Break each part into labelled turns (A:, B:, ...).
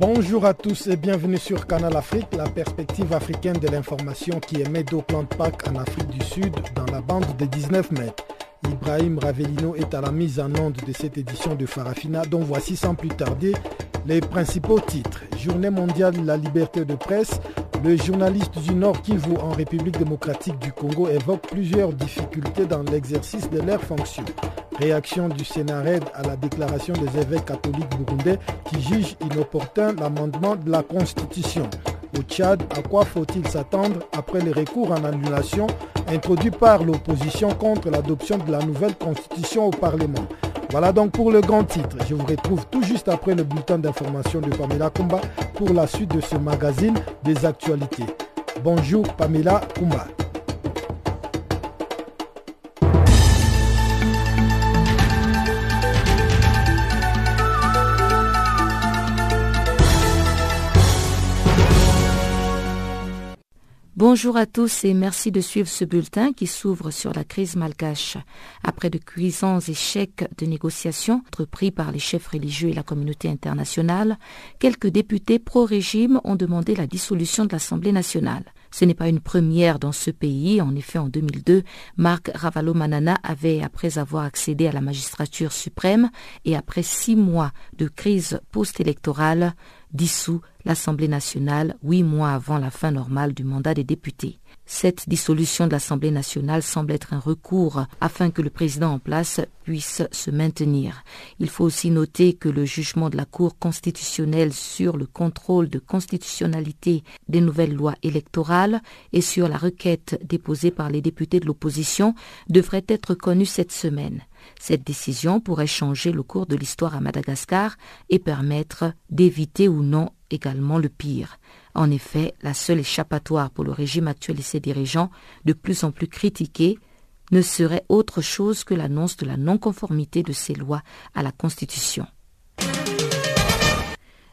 A: Bonjour à tous et bienvenue sur Canal Afrique, la perspective africaine de l'information qui émet d'Auckland Park en Afrique du Sud dans la bande de 19 mètres. Ibrahim Ravelino est à la mise en onde de cette édition de Farafina dont voici sans plus tarder les principaux titres. Journée mondiale de la liberté de presse, le journaliste du Nord Kivu en République démocratique du Congo évoque plusieurs difficultés dans l'exercice de leurs fonctions. Réaction du Sénarède à la déclaration des évêques catholiques burundais qui jugent inopportun l'amendement de la Constitution. Au Tchad, à quoi faut-il s'attendre après les recours en annulation introduits par l'opposition contre l'adoption de la nouvelle Constitution au Parlement? Voilà donc pour le grand titre. Je vous retrouve tout juste après le bulletin d'information de Pamela Kumba pour la suite de ce magazine des actualités. Bonjour Pamela Kumba.
B: Bonjour à tous et merci de suivre ce bulletin qui s'ouvre sur la crise malgache. Après de cuisants échecs de négociations entrepris par les chefs religieux et la communauté internationale, quelques députés pro-régime ont demandé la dissolution de l'Assemblée nationale. Ce n'est pas une première dans ce pays. En effet, en 2002, Marc Ravalomanana avait, après avoir accédé à la magistrature suprême et après six mois de crise post-électorale, dissous l'Assemblée nationale huit mois avant la fin normale du mandat des députés. Cette dissolution de l'Assemblée nationale semble être un recours afin que le président en place puisse se maintenir. Il faut aussi noter que le jugement de la Cour constitutionnelle sur le contrôle de constitutionnalité des nouvelles lois électorales et sur la requête déposée par les députés de l'opposition devrait être connu cette semaine. Cette décision pourrait changer le cours de l'histoire à Madagascar et permettre d'éviter ou non également le pire. En effet, la seule échappatoire pour le régime actuel et ses dirigeants, de plus en plus critiqués, ne serait autre chose que l'annonce de la non-conformité de ces lois à la Constitution.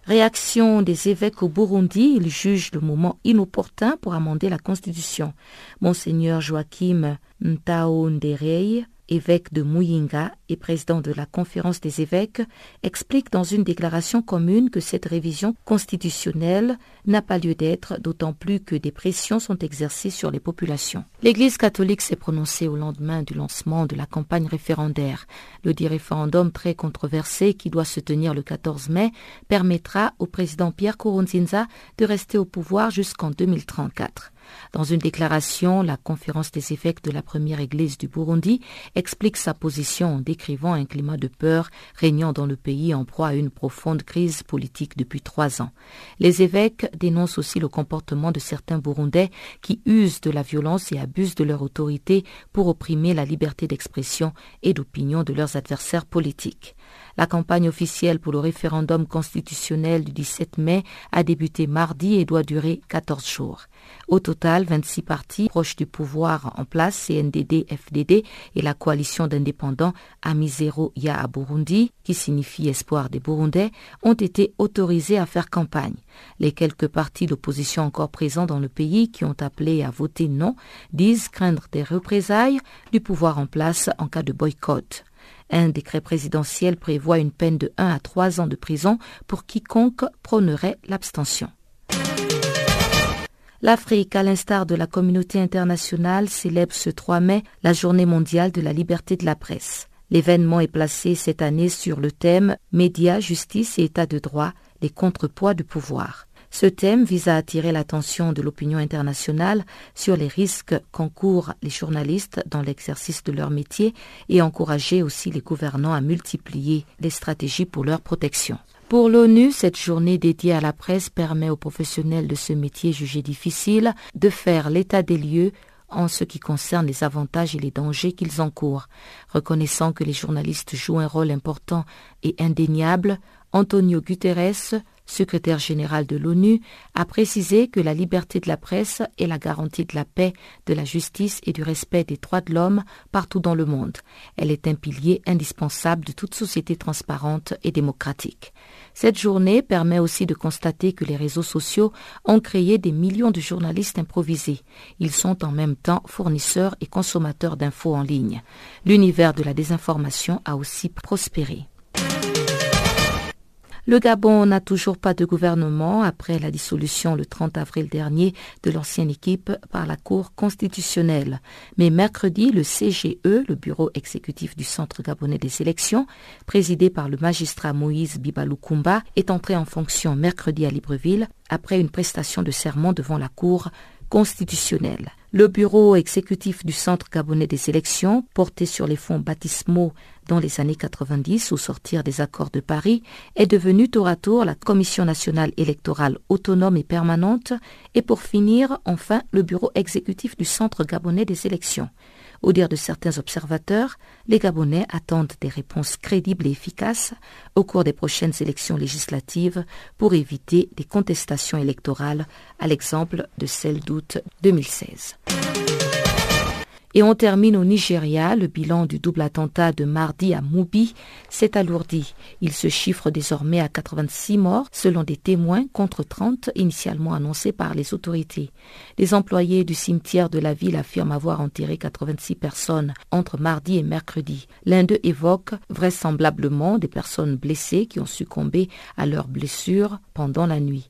B: Réaction des évêques au Burundi, ils jugent le moment inopportun pour amender la Constitution. Monseigneur Joachim Ntaonderei, évêque de Muyinga et président de la conférence des évêques, explique dans une déclaration commune que cette révision constitutionnelle n'a pas lieu d'être, d'autant plus que des pressions sont exercées sur les populations. L'Église catholique s'est prononcée au lendemain du lancement de la campagne référendaire. Le dit référendum très controversé qui doit se tenir le 14 mai permettra au président Pierre Kourounzinza de rester au pouvoir jusqu'en 2034. Dans une déclaration, la conférence des évêques de la première église du Burundi explique sa position en décrivant un climat de peur régnant dans le pays en proie à une profonde crise politique depuis trois ans. Les évêques dénoncent aussi le comportement de certains Burundais qui usent de la violence et abusent de leur autorité pour opprimer la liberté d'expression et d'opinion de leurs adversaires politiques. La campagne officielle pour le référendum constitutionnel du 17 mai a débuté mardi et doit durer 14 jours. Au total, 26 partis proches du pouvoir en place, CNDD, FDD et la coalition d'indépendants Amizero Ya à Burundi, qui signifie espoir des Burundais, ont été autorisés à faire campagne. Les quelques partis d'opposition encore présents dans le pays qui ont appelé à voter non disent craindre des représailles du pouvoir en place en cas de boycott. Un décret présidentiel prévoit une peine de 1 à 3 ans de prison pour quiconque prônerait l'abstention. L'Afrique, à l'instar de la communauté internationale, célèbre ce 3 mai la journée mondiale de la liberté de la presse. L'événement est placé cette année sur le thème Médias, justice et état de droit, les contrepoids du pouvoir. Ce thème vise à attirer l'attention de l'opinion internationale sur les risques qu'encourent les journalistes dans l'exercice de leur métier et encourager aussi les gouvernants à multiplier les stratégies pour leur protection. Pour l'ONU, cette journée dédiée à la presse permet aux professionnels de ce métier jugé difficile de faire l'état des lieux en ce qui concerne les avantages et les dangers qu'ils encourent. Reconnaissant que les journalistes jouent un rôle important et indéniable, Antonio Guterres, secrétaire général de l'ONU, a précisé que la liberté de la presse est la garantie de la paix, de la justice et du respect des droits de l'homme partout dans le monde. Elle est un pilier indispensable de toute société transparente et démocratique. Cette journée permet aussi de constater que les réseaux sociaux ont créé des millions de journalistes improvisés. Ils sont en même temps fournisseurs et consommateurs d'infos en ligne. L'univers de la désinformation a aussi prospéré. Le Gabon n'a toujours pas de gouvernement après la dissolution le 30 avril dernier de l'ancienne équipe par la Cour constitutionnelle. Mais mercredi, le CGE, le bureau exécutif du Centre gabonais des élections, présidé par le magistrat Moïse Bibaloukoumba, est entré en fonction mercredi à Libreville après une prestation de serment devant la Cour constitutionnelle. Le bureau exécutif du Centre gabonais des élections, porté sur les fonds baptismaux dans les années 90 au sortir des accords de Paris, est devenu tour à tour la Commission nationale électorale autonome et permanente et pour finir, enfin, le bureau exécutif du Centre gabonais des élections. Au dire de certains observateurs, les Gabonais attendent des réponses crédibles et efficaces au cours des prochaines élections législatives pour éviter des contestations électorales, à l'exemple de celle d'août 2016. Et on termine au Nigeria. Le bilan du double attentat de mardi à Moubi s'est alourdi. Il se chiffre désormais à 86 morts selon des témoins contre 30 initialement annoncés par les autorités. Les employés du cimetière de la ville affirment avoir enterré 86 personnes entre mardi et mercredi. L'un d'eux évoque vraisemblablement des personnes blessées qui ont succombé à leurs blessures pendant la nuit.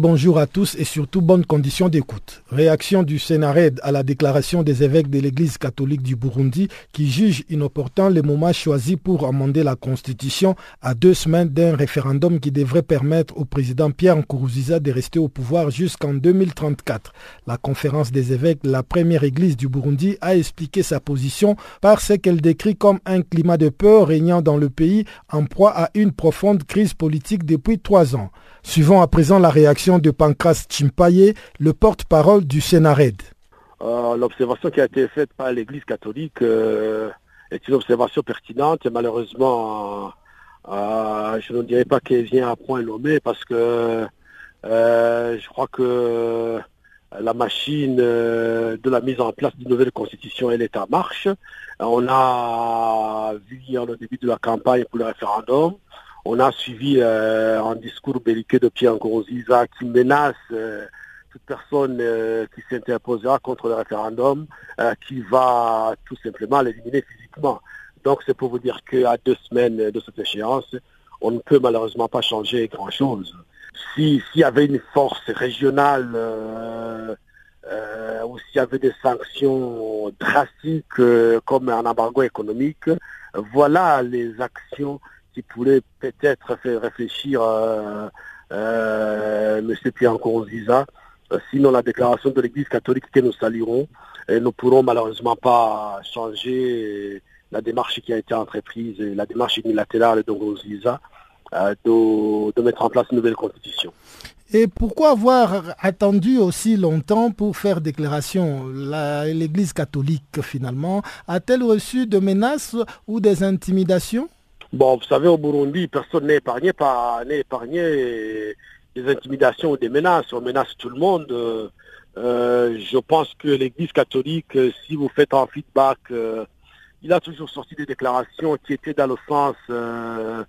A: Bonjour à tous et surtout bonnes conditions d'écoute. Réaction du Sénared à la déclaration des évêques de l'Église catholique du Burundi qui jugent inopportun le moment choisi pour amender la Constitution à deux semaines d'un référendum qui devrait permettre au président Pierre Nkurunziza de rester au pouvoir jusqu'en 2034. La conférence des évêques, la première église du Burundi, a expliqué sa position par ce qu'elle décrit comme un climat de peur régnant dans le pays en proie à une profonde crise politique depuis trois ans. Suivons à présent la réaction de Pancras Chimpaye, le porte-parole du Sénared.
C: Euh, l'observation qui a été faite par l'Église catholique euh, est une observation pertinente et malheureusement, euh, je ne dirais pas qu'elle vient à point nommé parce que je crois que la machine de la mise en place d'une nouvelle constitution, elle est en marche. On a vu hier le début de la campagne pour le référendum. On a suivi euh, un discours belliqueux de Pierre Nkurunziza qui menace euh, toute personne euh, qui s'interposera contre le référendum, qui va tout simplement l'éliminer physiquement. Donc c'est pour vous dire qu'à deux semaines de cette échéance, on ne peut malheureusement pas changer grand-chose. S'il y avait une force régionale ou s'il y avait des sanctions drastiques comme un embargo économique, voilà les actions qui pourrait peut-être faire réfléchir euh, euh, M. Pierre Nkurunziza. Euh, sinon, la déclaration de l'Église catholique que nous saluerons, et nous ne pourrons malheureusement pas changer la démarche qui a été entreprise, la démarche unilatérale de Nkurunziza, de, de mettre en place une nouvelle constitution.
A: Et pourquoi avoir attendu aussi longtemps pour faire déclaration? L'Église catholique, finalement, a-t-elle reçu de menaces ou des intimidations?
C: Bon, vous savez, au Burundi, personne n'est épargné par n'est épargné des intimidations ou des menaces. On menace tout le monde. Euh, je pense que l'Église catholique, si vous faites un feedback, euh, il a toujours sorti des déclarations qui étaient dans le sens euh,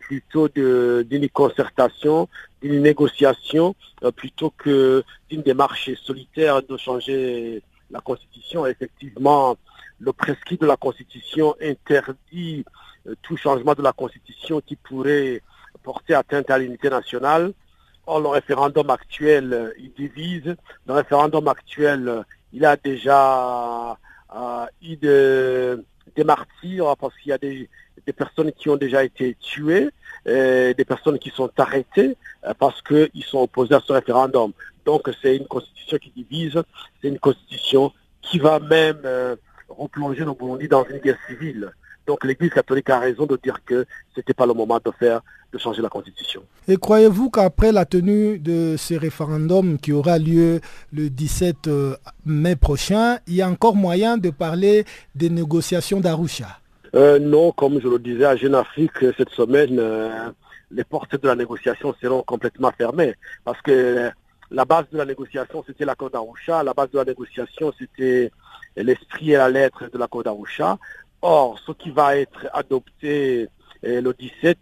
C: plutôt d'une concertation, d'une négociation, plutôt que d'une démarche solitaire de changer la Constitution. Effectivement, le prescrit de la Constitution interdit tout changement de la Constitution qui pourrait porter atteinte à l'unité nationale. Or, le référendum actuel, il divise. Le référendum actuel, il a déjà euh, eu des martyrs parce qu'il y a des, personnes qui ont déjà été tuées, des personnes qui sont arrêtées euh, parce qu'ils sont opposés à ce référendum. Donc c'est une constitution qui divise, c'est une constitution qui va même euh, replonger le Burundi dans une guerre civile. Donc l'Église catholique a raison de dire que ce n'était pas le moment de faire, de changer la constitution.
A: Et croyez-vous qu'après la tenue de ce référendum qui aura lieu le 17 euh, mai prochain, il y a encore moyen de parler des négociations d'Arusha?
C: Euh, Non, comme je le disais à Jeune Afrique cette semaine, euh, les portes de la négociation seront complètement fermées parce que la base de la négociation, c'était l'accord d'Arusha. La base de la négociation, c'était l'esprit et la lettre de l'accord d'Arusha. Or, ce qui va être adopté euh, le 17,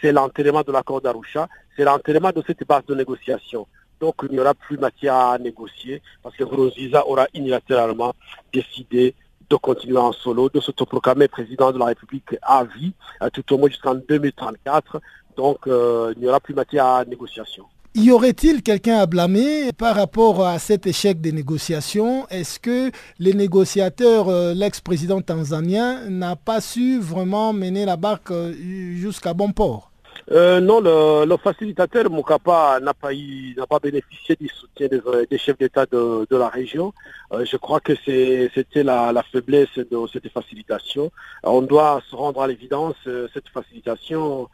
C: c'est l'enterrement de l'accord d'Arusha, c'est l'enterrement de cette base de négociation. Donc, il n'y aura plus matière à négocier parce que Rosiza aura unilatéralement décidé de continuer en solo, de s'autoproclamer président de la République à vie, tout au moins jusqu'en 2034. Donc, euh, il n'y aura plus matière à négociation.
A: Y aurait-il quelqu'un à blâmer par rapport à cet échec des négociations? Est-ce que les négociateurs, euh, l'ex-président tanzanien, n'a pas su vraiment mener la barque euh, jusqu'à bon port?
C: Euh, non, le, facilitateur Mokapa n'a pas, n'a pas bénéficié du soutien des, chefs d'État de, la région. Euh, je crois que c'était la, faiblesse de cette facilitation. on doit se rendre à l'évidence, euh, cette facilitation,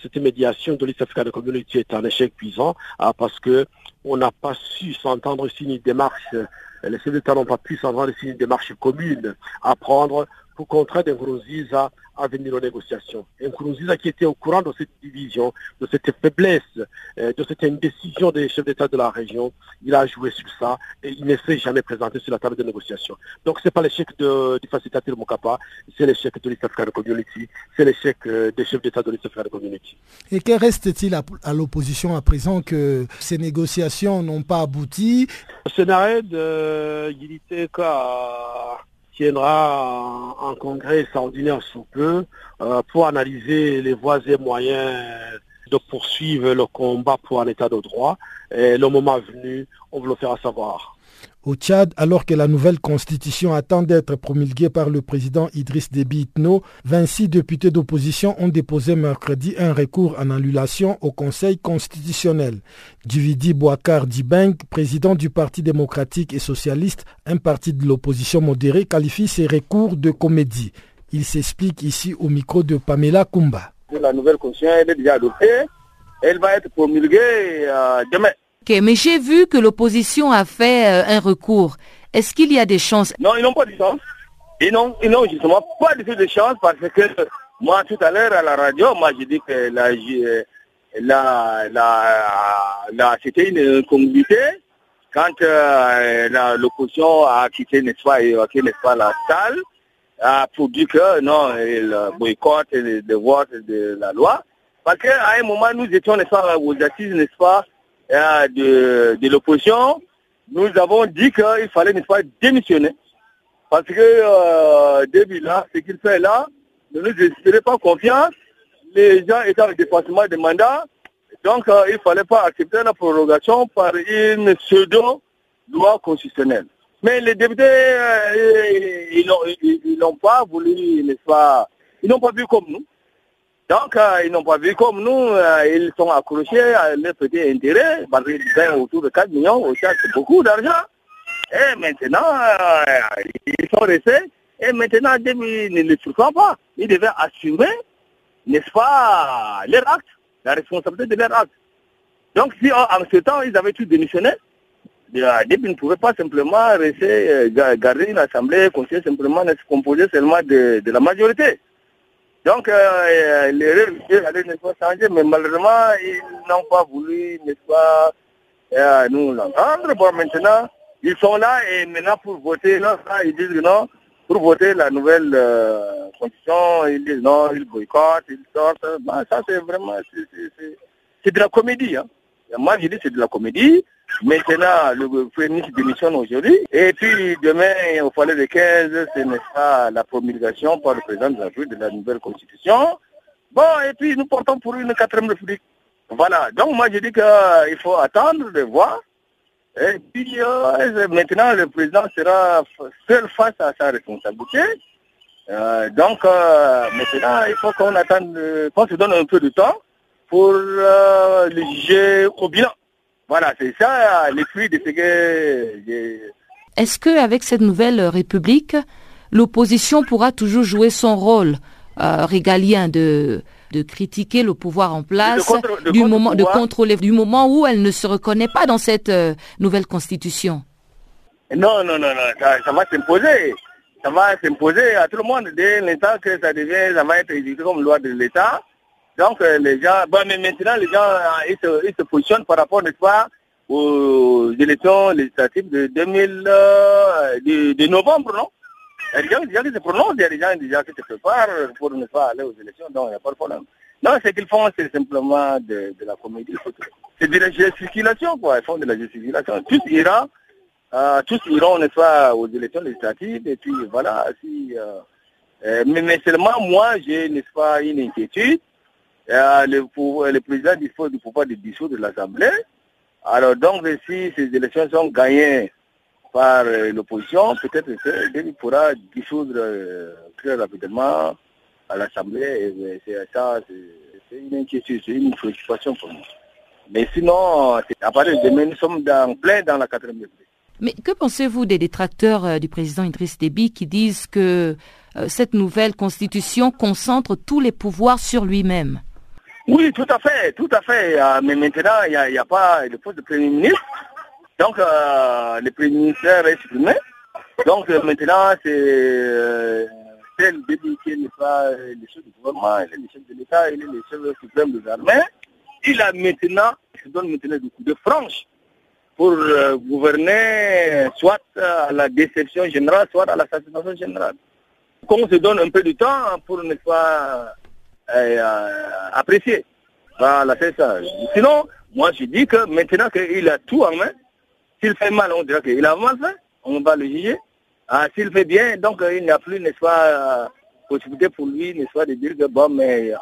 C: cette médiation de l'East African Community est un échec puissant parce que on n'a pas su s'entendre sur une démarche, les chefs d'État n'ont pas pu s'entendre sur une démarche commune à prendre pour contraindre Nkurunziza à venir aux négociations. Nkurunziza qui était au courant de cette division, de cette faiblesse, euh, de cette indécision des chefs d'État de la région, il a joué sur ça et il ne s'est jamais présenté sur la table de négociation. Donc ce n'est pas l'échec du facilitateur Mokapa, c'est l'échec de l'East African Community, c'est l'échec euh, des chefs d'État de l'East African Community.
A: Et que reste-t-il à, l'opposition à présent que ces négociations n'ont pas abouti?
C: Euh, il était qu'à tiendra un congrès extraordinaire sous peu euh, pour analyser les voies et moyens de poursuivre le combat pour un état de droit. Et le moment venu, on vous le fera savoir.
A: Au Tchad, alors que la nouvelle constitution attend d'être promulguée par le président Idriss Déby Itno, 26 députés d'opposition ont déposé mercredi un recours en annulation au Conseil constitutionnel. Duvidi Bouakar Dibeng, président du Parti démocratique et socialiste, un parti de l'opposition modérée, qualifie ces recours de comédie. Il s'explique ici au micro de Pamela Kumba.
D: La nouvelle constitution est déjà adoptée. Elle va être promulguée euh, demain
B: mais j'ai vu que l'opposition a fait euh, un recours. Est-ce qu'il y a des chances?
D: Non, ils n'ont pas de chance. Ils n'ont, justement pas du de chance parce que moi, tout à l'heure à la radio, moi, j'ai dit que la, la, la, c'était une communauté quand euh, l'opposition a quitté, n'est-ce pas, n'est-ce pas, la salle, a dire que non, il boycotte le vote de la loi. Parce qu'à un moment, nous étions, n'est-ce pas, aux assises, n'est-ce pas, de, de l'opposition, nous avons dit qu'il fallait ne pas démissionner. Parce que euh, là, ce qu'il fait là, ne nous inspirait pas confiance. Les gens étaient en dépassement de mandat. Donc euh, il ne fallait pas accepter la prorogation par une pseudo-loi constitutionnelle. Mais les députés, euh, ils n'ont pas voulu, n'est-ce pas, ils n'ont pas vu comme nous. Donc, euh, ils n'ont pas vu comme nous, euh, ils sont accrochés à leurs petits intérêts, parce qu'ils gagnent autour de 4 millions, c'est beaucoup d'argent. Et maintenant, euh, ils sont restés, et maintenant, ils ne le surprennent pas. Ils devaient assumer, n'est-ce pas, leur acte, la responsabilité de leur acte. Donc, si en, ce temps, ils avaient tout démissionné, Début ne pouvaient pas simplement rester, garder une assemblée, conseiller simplement, se composer seulement de la majorité. Donc, euh, euh, les règles allaient ne pas changer, mais malheureusement, ils n'ont pas voulu, n'est-ce pas, euh, nous l'entendre. Bon, maintenant, ils sont là et maintenant pour voter, là, ils disent non, pour voter la nouvelle euh, constitution, ils disent non, ils boycottent, ils sortent. Ça, c'est vraiment, c'est de la comédie. Hein. Moi, je dis c'est de la comédie. Maintenant, le Premier ministre démissionne aujourd'hui. Et puis, demain, au palais de 15, ce n'est pas la promulgation par le président de la de la nouvelle constitution. Bon, et puis, nous portons pour une quatrième république. Voilà. Donc, moi, je dis qu'il euh, faut attendre de voir. Et puis, euh, maintenant, le président sera seul face à sa responsabilité. Euh, donc, maintenant, il faut qu'on attende, qu'on se donne un peu de temps pour le juger au bilan. Voilà, c'est ça les fruits de ce que
B: Est-ce qu'avec cette nouvelle République, l'opposition pourra toujours jouer son rôle régalien de de critiquer le pouvoir en place, du moment, de contrôler, du moment où elle ne se reconnaît pas dans cette euh, nouvelle constitution?
D: Non, non, non, non, ça, va s'imposer. Ça va s'imposer à tout le monde dès l'instant que ça devient, ça va être édité comme loi de l'État. Donc euh, les gens, bon, mais maintenant les gens, euh, ils se, ils se positionnent par rapport, n'est-ce pas, aux élections législatives de 2000, de novembre, non? Il y a des gens qui se prononcent, il y a des gens déjà qui se préparent pour ne pas aller aux élections, donc il n'y a pas de problème. Non, ce qu'ils font, c'est simplement de, la comédie. C'est de la gesticulation, quoi. Ils font de la gesticulation. Tous iront, euh, tous iront, n'est-ce pas, aux élections législatives, et puis voilà. Si, euh, euh, mais, seulement moi, j'ai, n'est-ce pas, une inquiétude. Le, le président dispose du pouvoir de dissoudre l'Assemblée. Alors donc, si ces élections sont gagnées par euh, l'opposition, peut-être qu'il pourra dissoudre euh, très rapidement à l'Assemblée. C'est une inquiétude, c'est une préoccupation pour nous. Mais sinon, à partir de demain, nous sommes dans, plein dans la quatrième.
B: Mais que pensez-vous des détracteurs euh, du président Idriss Déby qui disent que cette nouvelle constitution concentre tous les pouvoirs sur lui-même?
D: Oui, tout à fait, tout à fait. Mais maintenant, il n'y a, a, pas le poste de Premier ministre. Donc, euh, le Premier ministre est supprimé. Donc, euh, maintenant, c'est euh, le début qui n'est pas le chef du gouvernement, il est le chef de l'État, il est le chef suprême des armées. Il a maintenant, il se donne maintenant des coups de franche pour euh, gouverner soit à la déception générale, soit à la satisfaction générale. Qu'on se donne un peu de temps pour ne pas apprécier. Voilà, c'est ça. Sinon, moi je dis que maintenant qu'il a tout en main, s'il fait mal, on dirait qu'il a mal fait, on va le juger. Ah, S'il fait bien, donc euh, il n'y a plus, n'est-ce pas, euh, possibilité pour lui, n'est-ce pas, de dire que bon, mais euh,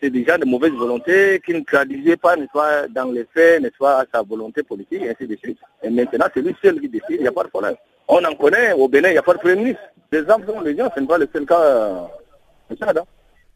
D: c'est déjà de mauvaise volonté, qu'il ne traduisait pas, n'est-ce pas, dans les faits, n'est-ce pas, sa volonté politique, et ainsi de suite. Et maintenant, c'est lui seul qui décide, il n'y a pas de problème. On en connaît, au Bénin, il n'y a pas de premier ministre. Les hommes sont les gens, ce n'est pas le seul cas. Euh, ça,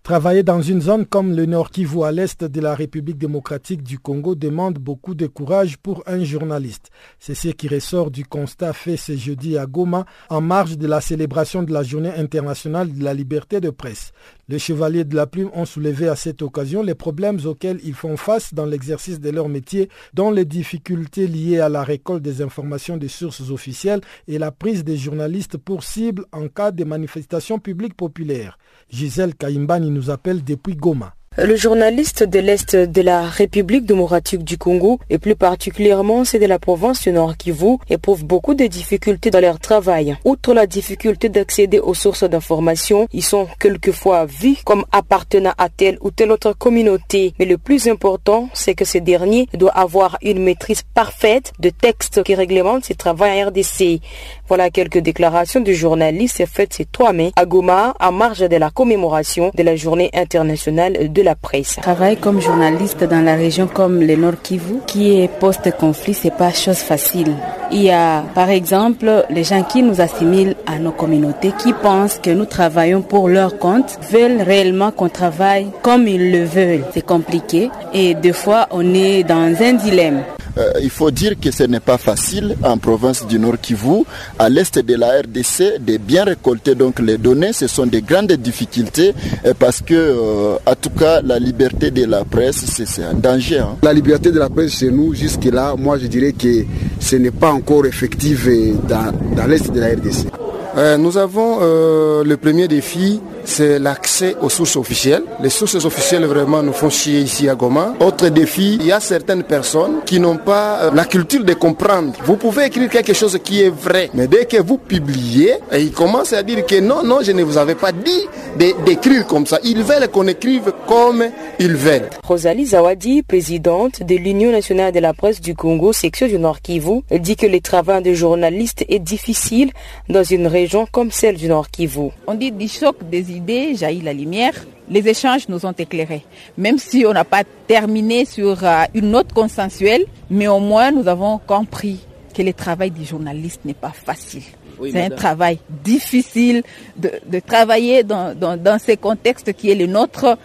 A: Travailler dans une zone comme le Nord Kivu à l'est de la République démocratique du Congo demande beaucoup de courage pour un journaliste. C'est ce qui ressort du constat fait ce jeudi à Goma en marge de la célébration de la Journée internationale de la liberté de presse. Les chevaliers de la plume ont soulevé à cette occasion les problèmes auxquels ils font face dans l'exercice de leur métier, dont les difficultés liées à la récolte des informations des sources officielles et la prise des journalistes pour cible en cas de manifestations publiques populaires. Gisèle Kaimbani nous appelle depuis Goma.
E: Le journaliste de l'Est de la République démocratique du Congo, et plus particulièrement ceux de la province du Nord Kivu, éprouvent beaucoup de difficultés dans leur travail. Outre la difficulté d'accéder aux sources d'information, ils sont quelquefois vus comme appartenant à telle ou telle autre communauté. Mais le plus important, c'est que ces derniers doivent avoir une maîtrise parfaite de textes qui réglementent ces travail en RDC. Voilà quelques déclarations du journaliste faites ces 3 mai à Goma, en marge de la commémoration de la journée internationale de la presse.
F: Travailler comme journaliste dans la région comme le Nord Kivu, qui est post-conflit, c'est pas chose facile. Il y a, par exemple, les gens qui nous assimilent à nos communautés, qui pensent que nous travaillons pour leur compte, veulent réellement qu'on travaille comme ils le veulent. C'est compliqué et des fois on est dans un dilemme.
G: Euh, il faut dire que ce n'est pas facile en province du Nord Kivu, à l'est de la RDC, de bien récolter donc les données. Ce sont des grandes difficultés euh, parce que, euh, en tout cas, la liberté de la presse, c'est un danger. Hein.
H: La liberté de la presse chez nous, jusque-là, moi je dirais que ce n'est pas encore effectif dans, dans l'est de la RDC.
I: nous avons le premier défi,
H: c'est l'accès aux sources officielles. Les sources officielles vraiment nous font chier ici à Goma. Autre défi, il y a certaines personnes qui n'ont pas euh, la culture de comprendre. Vous pouvez écrire quelque chose qui est vrai, mais dès que vous publiez, ils commencent à dire que non, non, je ne vous avais pas dit d'écrire comme ça. Ils veulent qu'on écrive comme ils veulent.
E: Rosalie Zawadi, présidente de l'Union nationale de la presse du Congo, section du Nord Kivu, dit que le travail de journaliste est difficile dans une région comme celle du Nord Kivu.
I: On dit du choc des idées jaillit la lumière. Les échanges nous ont éclairés. Même si on n'a pas terminé sur euh, une note consensuelle, mais au moins nous avons compris que le travail du journaliste n'est pas facile. c'est un travail difficile de, de travailler dans, dans, dans ce contexte qui est le nôtre.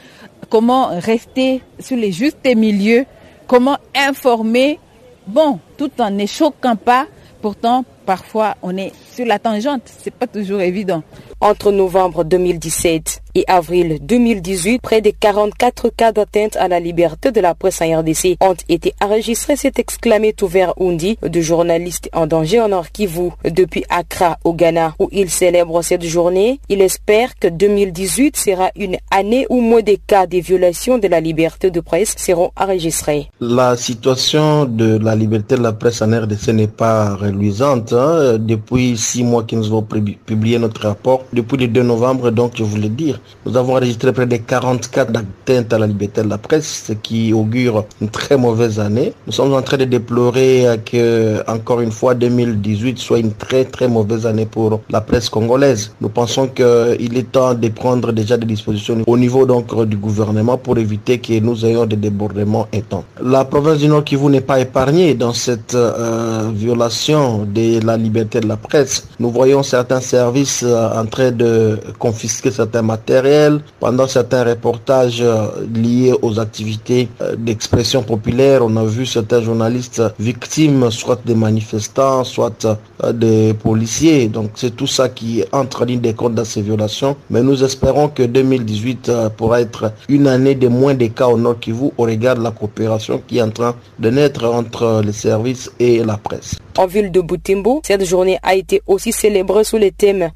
I: Comment rester sur les justes milieux, comment informer, bon, tout en ne choquant pas. Pourtant, parfois, on est sur la tangente. C'est pas toujours évident.
E: Entre novembre 2017 et avril 2018, près de 44 cas d'atteinte à la liberté de la presse en RDC ont été enregistrés, s'est exclamé Touvert Undi, de journaliste en danger en Nord Kivu. Depuis Accra, au Ghana, où il célèbre cette journée, il espère que 2018 sera une année où moins de cas de violation de la liberté de presse seront enregistrés.
J: La situation de la liberté de la presse en RDC n'est pas reluisante. Hein. Depuis six mois que nous avons publié notre rapport, depuis le 2 novembre, donc je voulais dire, nous avons enregistré près de 44 d'atteintes à la liberté de la presse, ce qui augure une très mauvaise année. Nous sommes en train de déplorer que, encore une fois, 2018 soit une très très mauvaise année pour la presse congolaise. Nous pensons qu'il est temps de prendre déjà des dispositions au niveau donc du gouvernement pour éviter que nous ayons des débordements étants. La province du Nord Kivu n'est pas épargnée dans cette euh, violation de la liberté de la presse. Nous voyons certains services euh, en train de confisquer certains matériels pendant certains reportages euh, liés aux activités euh, d'expression populaire, on a vu certains journalistes victimes, soit des manifestants, soit euh, des policiers. Donc c'est tout ça qui entre en ligne des comptes dans ces violations. Mais nous espérons que 2018 pourra être une année de moins de cas au Nord Kivu au regard de la coopération qui est en train de naître entre les services et la presse.
E: En ville de Butembo, cette journée a été aussi célébrée sous les thèmes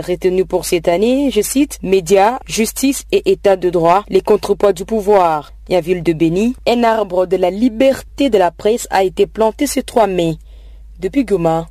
E: retenus pour cette année. Je cite médias, justice et état de droit, les contrepoids du pouvoir. Et en ville de Béni, un arbre de la liberté de la presse a été planté ce 3 mai. Depuis Goma,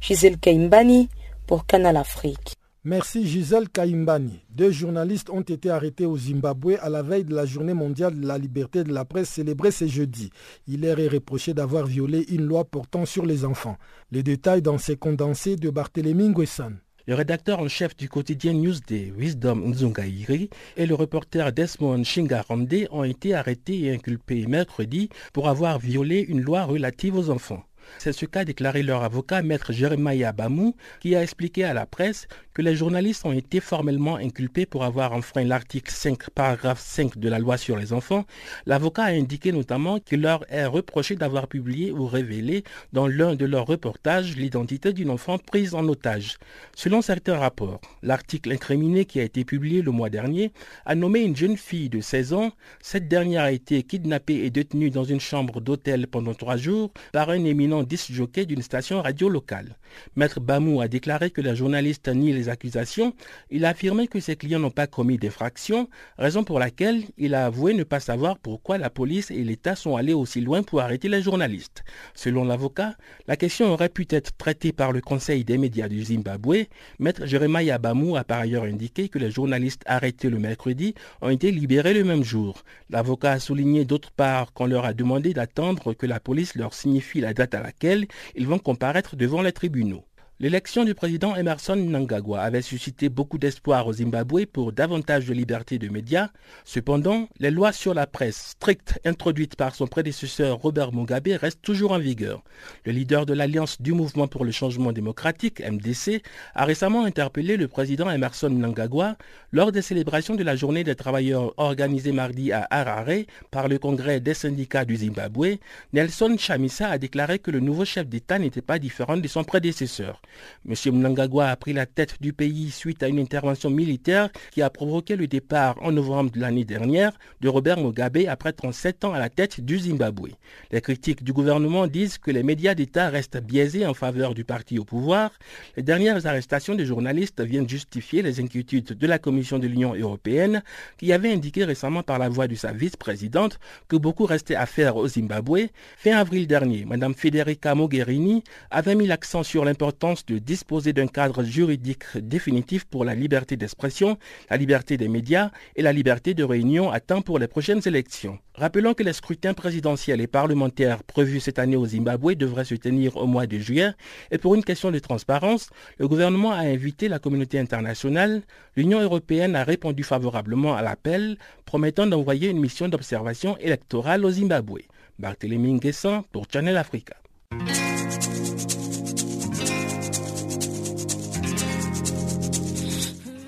E: Gisèle Kaimbani pour Canal Afrique.
A: Merci Gisèle Kaimbani. Deux journalistes ont été arrêtés au Zimbabwe à la veille de la journée mondiale de la liberté de la presse célébrée ce jeudi. Il leur est reproché d'avoir violé une loi portant sur les enfants. Les détails dans ces condensés de Barthélémy Nguessan.
K: Le rédacteur en chef du quotidien Newsday, Wisdom Nzungairi, et le reporter Desmond Shingaramde ont été arrêtés et inculpés mercredi pour avoir violé une loi relative aux enfants. C'est ce qu'a déclaré leur avocat, maître Jeremiah Bamou, qui a expliqué à la presse que les journalistes ont été formellement inculpés pour avoir enfreint l'article 5, paragraphe 5 de la loi sur les enfants. L'avocat a indiqué notamment qu'il leur est reproché d'avoir publié ou révélé dans l'un de leurs reportages l'identité d'une enfant prise en otage. Selon certains rapports, l'article incriminé qui a été publié le mois dernier a nommé une jeune fille de 16 ans. Cette dernière a été kidnappée et détenue dans une chambre d'hôtel pendant trois jours par un éminent disjockey d'une station radio locale. Maître Bamou a déclaré que la journaliste nie les accusations. Il a affirmé que ses clients n'ont pas commis d'effraction, raison pour laquelle il a avoué ne pas savoir pourquoi la police et l'État sont allés aussi loin pour arrêter les journalistes. Selon l'avocat, la question aurait pu être traitée par le Conseil des médias du Zimbabwe. Maître Jeremiah Bamou a par ailleurs indiqué que les journalistes arrêtés le mercredi ont été libérés le même jour. L'avocat a souligné d'autre part qu'on leur a demandé d'attendre que la police leur signifie la date à laquelle ils vont comparaître devant les tribunaux. L'élection du président Emerson Mnangagwa avait suscité beaucoup d'espoir au Zimbabwe pour davantage de liberté de médias. Cependant, les lois sur la presse strictes introduites par son prédécesseur Robert Mugabe restent toujours en vigueur. Le leader de l'Alliance du Mouvement pour le Changement démocratique, MDC, a récemment interpellé le président Emerson Mnangagwa lors des célébrations de la journée des travailleurs organisée mardi à Harare par le Congrès des syndicats du Zimbabwe. Nelson Chamisa a déclaré que le nouveau chef d'État n'était pas différent de son prédécesseur. M. Mnangagwa a pris la tête du pays suite à une intervention militaire qui a provoqué le départ en novembre de l'année dernière de Robert Mugabe après 37 ans à la tête du Zimbabwe. Les critiques du gouvernement disent que les médias d'État restent biaisés en faveur du parti au pouvoir. Les dernières arrestations de journalistes viennent justifier les inquiétudes de la Commission de l'Union européenne qui avait indiqué récemment par la voix de sa vice-présidente que beaucoup restait à faire au Zimbabwe. Fin avril dernier, Mme Federica Mogherini avait mis l'accent sur l'importance de disposer d'un cadre juridique définitif pour la liberté d'expression, la liberté des médias et la liberté de réunion à temps pour les prochaines élections. Rappelons que les scrutins présidentiels et parlementaires prévus cette année au Zimbabwe devraient se tenir au mois de juillet et pour une question de transparence, le gouvernement a invité la communauté internationale. L'Union européenne a répondu favorablement à l'appel, promettant d'envoyer une mission d'observation électorale au Zimbabwe. Barthélémy Nguessan pour Channel Africa.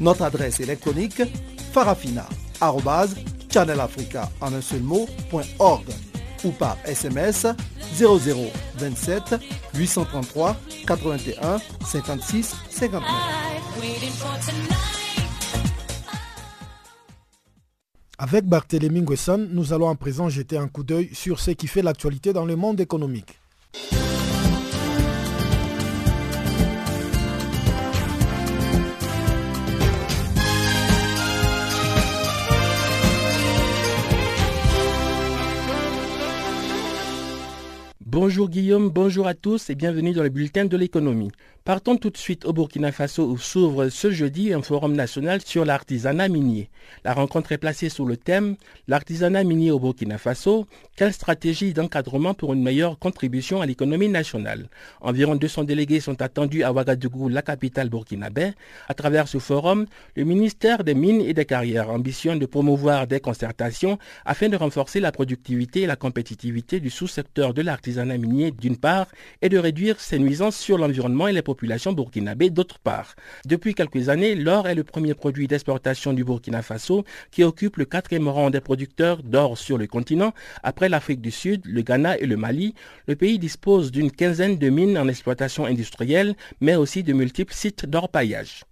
L: Notre adresse électronique mot, .org ou par SMS 0027 833 81 56 59.
A: Avec Barthélémy Nguesson, nous allons à présent jeter un coup d'œil sur ce qui fait l'actualité dans le monde économique.
K: Bonjour Guillaume, bonjour à tous et bienvenue dans le bulletin de l'économie. Partons tout de suite au Burkina Faso où s'ouvre ce jeudi un forum national sur l'artisanat minier. La rencontre est placée sous le thème L'artisanat minier au Burkina Faso, quelle stratégie d'encadrement pour une meilleure contribution à l'économie nationale? Environ 200 délégués sont attendus à Ouagadougou, la capitale burkinabé. À travers ce forum, le ministère des Mines et des Carrières ambitionne de promouvoir des concertations afin de renforcer la productivité et la compétitivité du sous-secteur de l'artisanat minier d'une part et de réduire ses nuisances sur l'environnement et les populations burkinabé d'autre part. Depuis quelques années, l'or est le premier produit d'exportation du Burkina Faso qui occupe le quatrième rang des producteurs d'or sur le continent. Après l'Afrique du Sud, le Ghana et le Mali, le pays dispose d'une quinzaine de mines en exploitation industrielle, mais aussi de multiples sites d'orpaillage.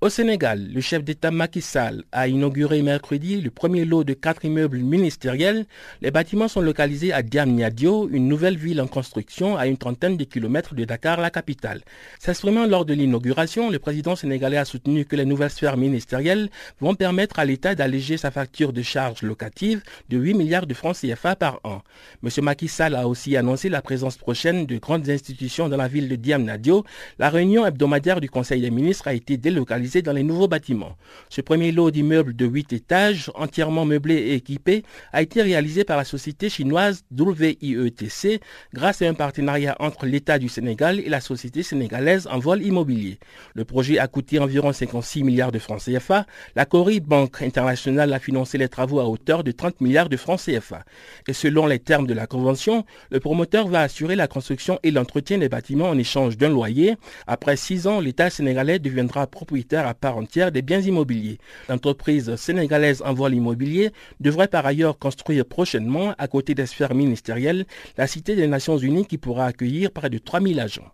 K: Au Sénégal, le chef d'État Macky Sall a inauguré mercredi le premier lot de quatre immeubles ministériels. Les bâtiments sont localisés à Diamniadio, une nouvelle ville en construction à une trentaine de kilomètres de Dakar, la capitale. S'exprimant lors de l'inauguration, le président sénégalais a soutenu que les nouvelles sphères ministérielles vont permettre à l'État d'alléger sa facture de charges locatives de 8 milliards de francs CFA par an. M. Macky Sall a aussi annoncé la présence prochaine de grandes institutions dans la ville de Diamniadio. La réunion hebdomadaire du Conseil des ministres a été délocalisée dans les nouveaux bâtiments. Ce premier lot d'immeubles de 8 étages, entièrement meublés et équipés, a été réalisé par la société chinoise WIETC grâce à un partenariat entre l'État du Sénégal et la société sénégalaise en vol immobilier. Le projet a coûté environ 56 milliards de francs CFA. La Cori Banque internationale a financé les travaux à hauteur de 30 milliards de francs CFA. Et selon les termes de la convention, le promoteur va assurer la construction et l'entretien des bâtiments en échange d'un loyer. Après six ans, l'État sénégalais deviendra propriétaire à part entière des biens immobiliers. L'entreprise sénégalaise en vol immobilier devrait par ailleurs construire prochainement, à côté des sphères ministérielles, la Cité des Nations Unies qui pourra accueillir près de 3000 agents.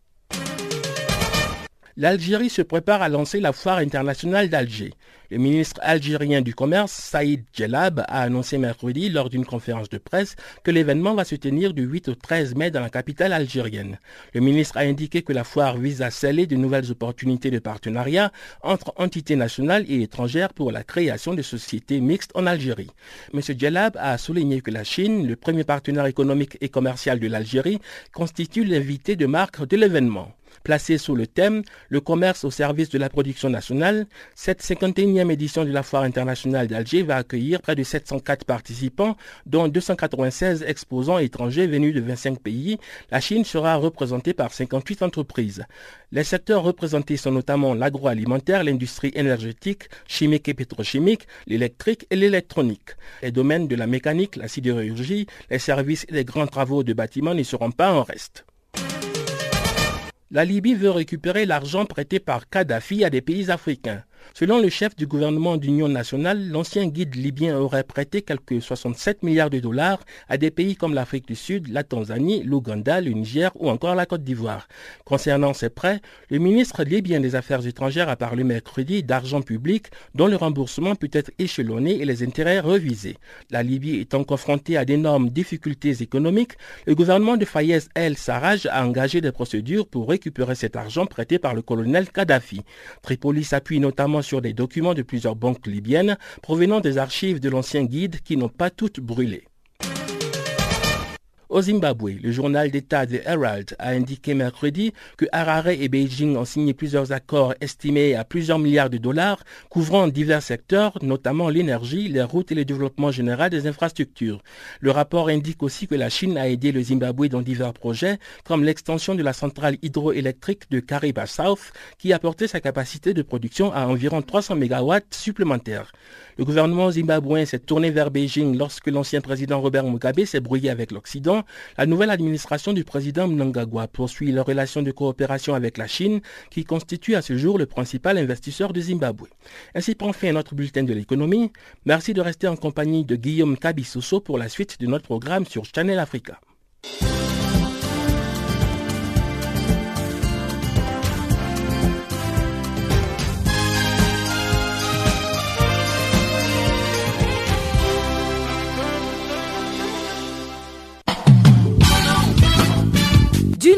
K: L'Algérie se prépare à lancer la foire internationale d'Alger. Le ministre algérien du Commerce, Saïd Djellab, a annoncé mercredi lors d'une conférence de presse que l'événement va se tenir du 8 au 13 mai dans la capitale algérienne. Le ministre a indiqué que la foire vise à sceller de nouvelles opportunités de partenariat entre entités nationales et étrangères pour la création de sociétés mixtes en Algérie. M. Djellab a souligné que la Chine, le premier partenaire économique et commercial de l'Algérie, constitue l'invité de marque de l'événement. Placée sous le thème Le commerce au service de la production nationale, cette 51e édition de la Foire internationale d'Alger va accueillir près de 704 participants, dont 296 exposants étrangers venus de 25 pays. La Chine sera représentée par 58 entreprises. Les secteurs représentés sont notamment l'agroalimentaire, l'industrie énergétique, chimique et pétrochimique, l'électrique et l'électronique. Les domaines de la mécanique, la sidérurgie, les services et les grands travaux de bâtiments ne seront pas en reste. La Libye veut récupérer l'argent prêté par Kadhafi à des pays africains. Selon le chef du gouvernement d'union nationale, l'ancien guide libyen aurait prêté quelques 67 milliards de dollars à des pays comme l'Afrique du Sud, la Tanzanie, l'Ouganda, le Niger ou encore la Côte d'Ivoire. Concernant ces prêts, le ministre libyen des Affaires étrangères a parlé mercredi d'argent public dont le remboursement peut être échelonné et les intérêts revisés. La Libye étant confrontée à d'énormes difficultés économiques, le gouvernement de Fayez El Sarraj a engagé des procédures pour récupérer cet argent prêté par le colonel Kadhafi. Tripoli s'appuie notamment sur des documents de plusieurs banques libyennes provenant des archives de l'ancien guide qui n'ont pas toutes brûlé. Au Zimbabwe, le journal d'État The Herald a indiqué mercredi que Harare et Beijing ont signé plusieurs accords estimés à plusieurs milliards de dollars couvrant divers secteurs, notamment l'énergie, les routes et le développement général des infrastructures. Le rapport indique aussi que la Chine a aidé le Zimbabwe dans divers projets, comme l'extension de la centrale hydroélectrique de Kariba South, qui a porté sa capacité de production à environ 300 MW supplémentaires. Le gouvernement zimbabwéen s'est tourné vers Beijing lorsque l'ancien président Robert Mugabe s'est brouillé avec l'Occident la nouvelle administration du président Mnangagwa poursuit leurs relations de coopération avec la Chine, qui constitue à ce jour le principal investisseur du Zimbabwe. Ainsi prend fin notre bulletin de l'économie. Merci de rester en compagnie de Guillaume Kabissoso pour la suite de notre programme sur Channel Africa.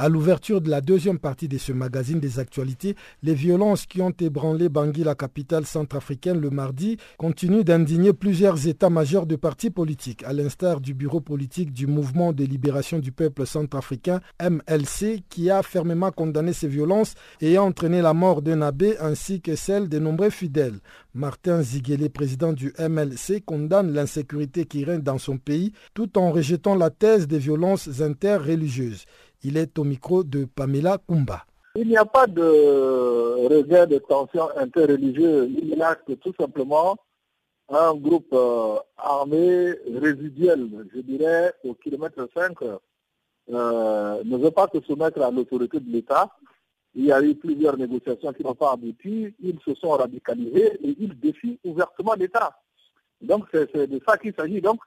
A: À l'ouverture de la deuxième partie de ce magazine des actualités, les violences qui ont ébranlé Bangui, la capitale centrafricaine, le mardi, continuent d'indigner plusieurs états-majors de partis politiques, à l'instar du bureau politique du Mouvement de libération du peuple centrafricain, MLC, qui a fermement condamné ces violences et a entraîné la mort d'un abbé ainsi que celle de nombreux fidèles. Martin Ziguele, président du MLC, condamne l'insécurité qui règne dans son pays tout en rejetant la thèse des violences interreligieuses. Il est au micro de Pamela Kumba.
M: Il n'y a pas de regret de tension interreligieuse. Il y a que tout simplement un groupe euh, armé résiduel, je dirais, au kilomètre 5, euh, ne veut pas se soumettre à l'autorité de l'État. Il y a eu plusieurs négociations qui n'ont pas abouti. Ils se sont radicalisés et ils défient ouvertement l'État. Donc c'est de ça qu'il s'agit. Donc,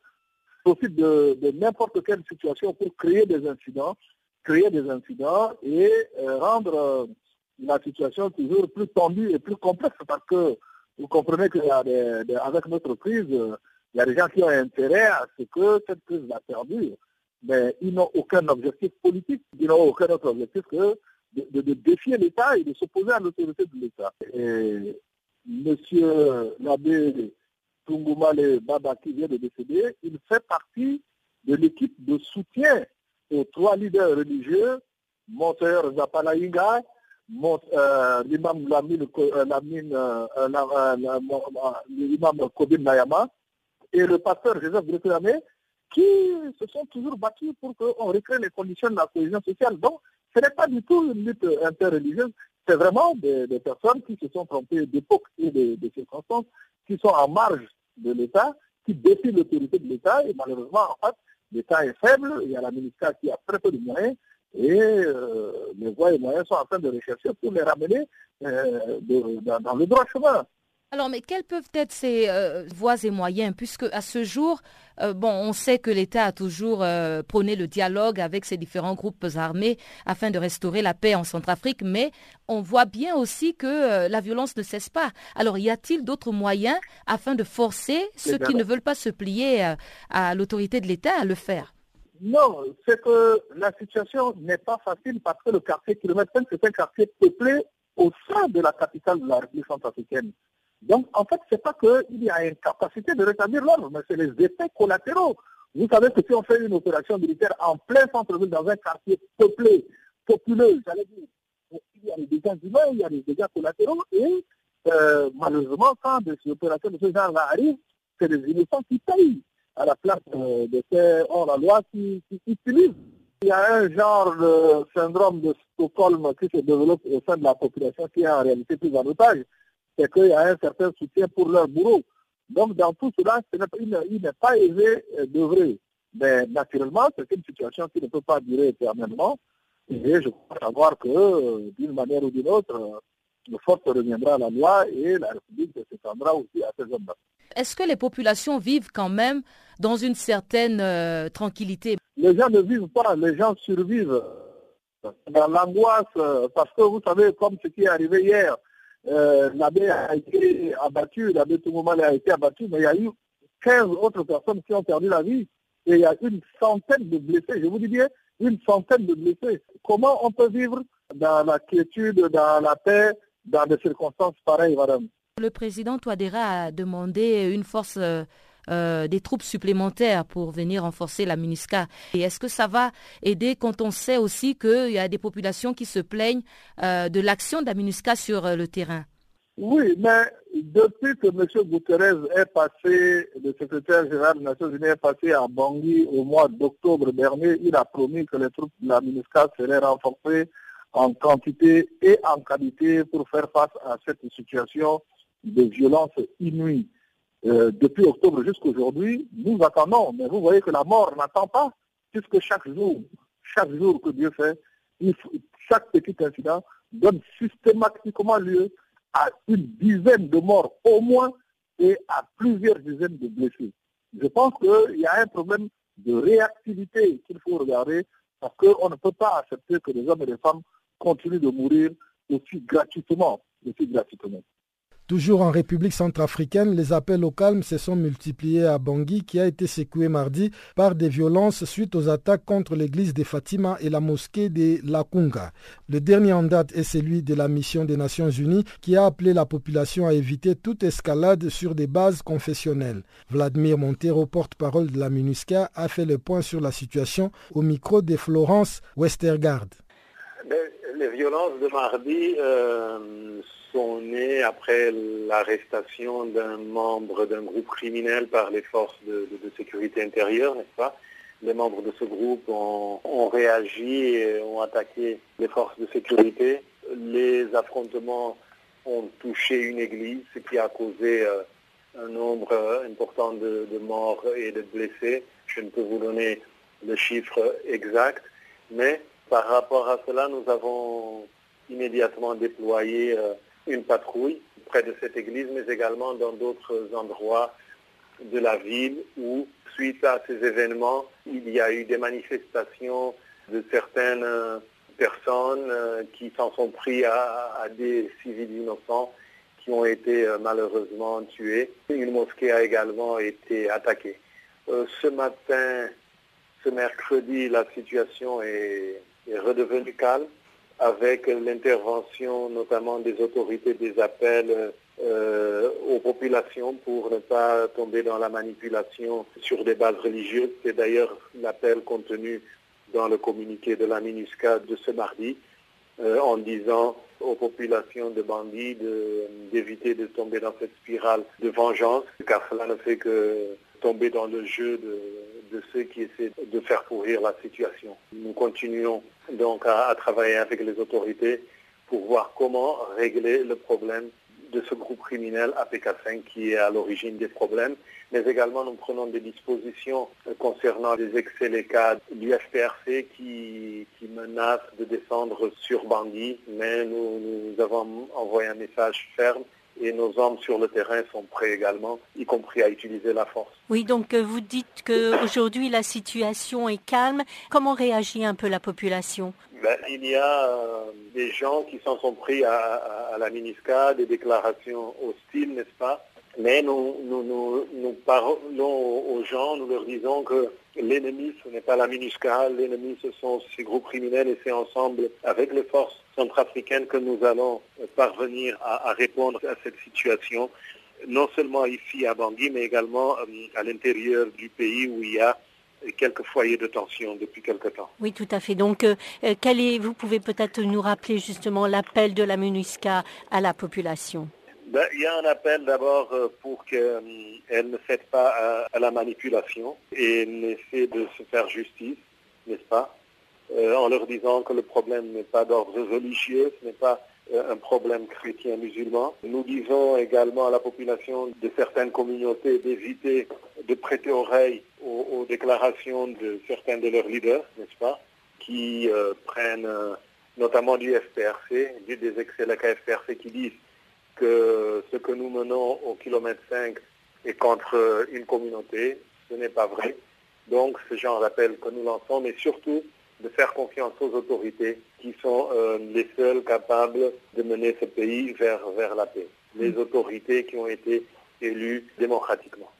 M: profite de, de n'importe quelle situation pour créer des incidents créer des incidents et euh, rendre euh, la situation toujours plus tendue et plus complexe parce que vous comprenez qu'avec notre crise, il y a des gens qui ont intérêt à ce que cette crise la perdure. Mais ils n'ont aucun objectif politique, ils n'ont aucun autre objectif que de, défier l'État et de s'opposer à l'autorité de l'État. Monsieur l'abbé Tungumale Baba qui vient de décéder, il fait partie de l'équipe de soutien aux trois leaders religieux, Monseigneur Zapalaïga, l'imam Lamine, l'imam Kobin Nayama et le pasteur Joseph Grétamé, qui se sont toujours battus pour qu'on recrée les conditions de la cohésion sociale. Donc, ce n'est pas du tout une lutte interreligieuse, C'est vraiment des, personnes qui se sont trompées d'époque et de, de circonstances, qui sont en marge de l'État, qui défient l'autorité de l'État, et malheureusement, en fait, l'État est faible, il y a la ministère qui a très peu de moyens, et euh, les voies et moyens sont en train de rechercher pour les ramener euh, dans, le droit chemin.
B: Alors, mais quels peuvent être ces euh, voies et moyens, puisque à ce jour, bon, on sait que l'État a toujours prôné le dialogue avec ces différents groupes armés afin de restaurer la paix en Centrafrique, mais on voit bien aussi que la violence ne cesse pas. Alors, y a-t-il d'autres moyens afin de forcer ceux qui ne veulent pas se plier à l'autorité de l'État à le faire?
M: Non, c'est que la situation n'est pas facile parce que le quartier kilomètre 5, c'est un quartier peuplé au sein de la capitale de la République centrafricaine. Donc, en fait, c'est pas qu'il y a une capacité de rétablir l'ordre, mais c'est les effets collatéraux. Vous savez que si on fait une opération militaire en plein centre-ville dans un quartier peuplé, populeux, j'allais dire, il y a des dégâts humains, il y a des dégâts collatéraux, et euh, malheureusement, quand des opérations de ce genre-là arrivent, c'est les innocents qui payent à la place de faire hors la loi qui, qui utilisent. Il y a un genre de syndrome de Stockholm qui se développe au sein de la population qui est en réalité plus en otage. C'est qu'il y a un certain soutien pour leur bourreau. Donc, dans tout cela, il n'est pas aisé d'œuvrer. Mais naturellement, c'est une situation qui ne peut pas durer éternellement. Et je crois savoir que, d'une manière ou d'une autre, le force reviendra à la loi et la République s'étendra aussi à ces hommes-là.
B: Est-ce que les populations vivent quand même dans une certaine euh, tranquillité?
M: Les gens ne vivent pas, les gens survivent dans l'angoisse, euh, parce que vous savez, comme ce qui est arrivé hier, euh, l'abbé a été abattu, l'abbé Toumoumale a été abattu, mais il y a eu 15 autres personnes qui ont perdu la vie et il y a une centaine de blessés. Je vous dis bien, une centaine de blessés. Comment on peut vivre dans la quiétude, dans la paix, dans des circonstances pareilles, madame?
B: Le président Touadéra a demandé une force euh, euh, des troupes supplémentaires pour venir renforcer la MINUSCA. Et est-ce que ça va aider quand on sait aussi qu'il y a des populations qui se plaignent euh, de l'action de la MINUSCA sur le terrain?
M: Oui, mais depuis que M. Guterres est passé, le secrétaire général des Nations Unies est passé à Bangui au mois d'octobre dernier, il a promis que les troupes de la MINUSCA seraient renforcées en quantité et en qualité pour faire face à cette situation de violence inouïe. Euh, depuis octobre jusqu'à aujourd'hui, nous attendons, mais vous voyez que la mort n'attend pas, puisque chaque jour, chaque jour que Dieu fait, chaque petit incident donne systématiquement lieu à une dizaine de morts au moins et à plusieurs dizaines de blessés. Je pense qu'il y a un problème de réactivité qu'il faut regarder parce qu'on ne peut pas accepter que les hommes et les femmes continuent de mourir aussi gratuitement, aussi gratuitement.
A: Toujours en République centrafricaine, les appels au calme se sont multipliés à Bangui qui a été secoué mardi par des violences suite aux attaques contre l'église de Fatima et la mosquée de Lakunga. Le dernier en date est celui de la mission des Nations Unies qui a appelé la population à éviter toute escalade sur des bases confessionnelles. Vladimir Montero, porte-parole de la MINUSCA, a fait le point sur la situation au micro de Florence Westergaard.
N: Les violences de mardi euh, sont nées après l'arrestation d'un membre d'un groupe criminel par les forces de, sécurité intérieure, n'est-ce pas? Les membres de ce groupe ont, réagi et ont attaqué les forces de sécurité. Les affrontements ont touché une église, ce qui a causé euh, un nombre important de, morts et de blessés. Je ne peux vous donner le chiffre exact, mais par rapport à cela, nous avons immédiatement déployé euh, une patrouille près de cette église, mais également dans d'autres endroits de la ville où, suite à ces événements, il y a eu des manifestations de certaines personnes euh, qui s'en sont pris à, des civils innocents qui ont été euh, malheureusement tués. Une mosquée a également été attaquée. Euh, ce matin, ce mercredi, la situation est redevenue calme avec l'intervention notamment des autorités des appels euh, aux populations pour ne pas tomber dans la manipulation sur des bases religieuses. C'est d'ailleurs l'appel contenu dans le communiqué de la MINUSCA de ce mardi euh, en disant aux populations de bandits d'éviter de, tomber dans cette spirale de vengeance car cela ne fait que tomber dans le jeu de, ceux qui essaient de faire pourrir la situation. Nous continuons donc à, travailler avec les autorités pour voir comment régler le problème de ce groupe criminel APK5 qui est à l'origine des problèmes. Mais également, nous prenons des dispositions concernant les excès les cas du FPRC qui, qui de descendre sur Bangui. Mais nous, nous avons envoyé un message ferme et nos hommes sur le terrain sont prêts également, y compris à utiliser la force.
O: Oui, donc euh, vous dites qu'aujourd'hui la situation est calme. Comment réagit un peu la population?
N: Ben, Il y a euh, des gens qui s'en sont pris à, à, la MINISCA, des déclarations hostiles, n'est-ce pas? Mais nous, nous, nous, nous, parlons aux gens, nous leur disons que l'ennemi, ce n'est pas la MINUSCA, l'ennemi, ce sont ces groupes criminels et c'est ensemble, avec les forces centrafricaines, que nous allons parvenir à, à, répondre à cette situation, non seulement ici à Bangui, mais également euh, à l'intérieur du pays où il y a quelques foyers de tension depuis quelque temps.
O: Oui, tout à fait. Donc, euh, quel est, vous pouvez peut-être nous rappeler justement l'appel de la MINUSCA à la population
N: ben, il y a un appel d'abord pour qu'elle ne cède pas à, à, la manipulation et essaie de se faire justice, n'est-ce pas, euh, en leur disant que le problème n'est pas d'ordre religieux, ce n'est pas euh, un problème chrétien-musulman. Nous disons également à la population de certaines communautés d'éviter de prêter oreille aux, déclarations de certains de leurs leaders, n'est-ce pas, qui euh, prennent notamment du FPRC, des excellents FPRC qui disent que ce que nous menons au kilomètre 5 est contre une communauté. Ce n'est pas vrai. Donc, ce genre d'appel que nous lançons, mais surtout de faire confiance aux autorités qui sont euh, les seules capables de mener ce pays vers, vers la paix. Les autorités qui ont été élues démocratiquement.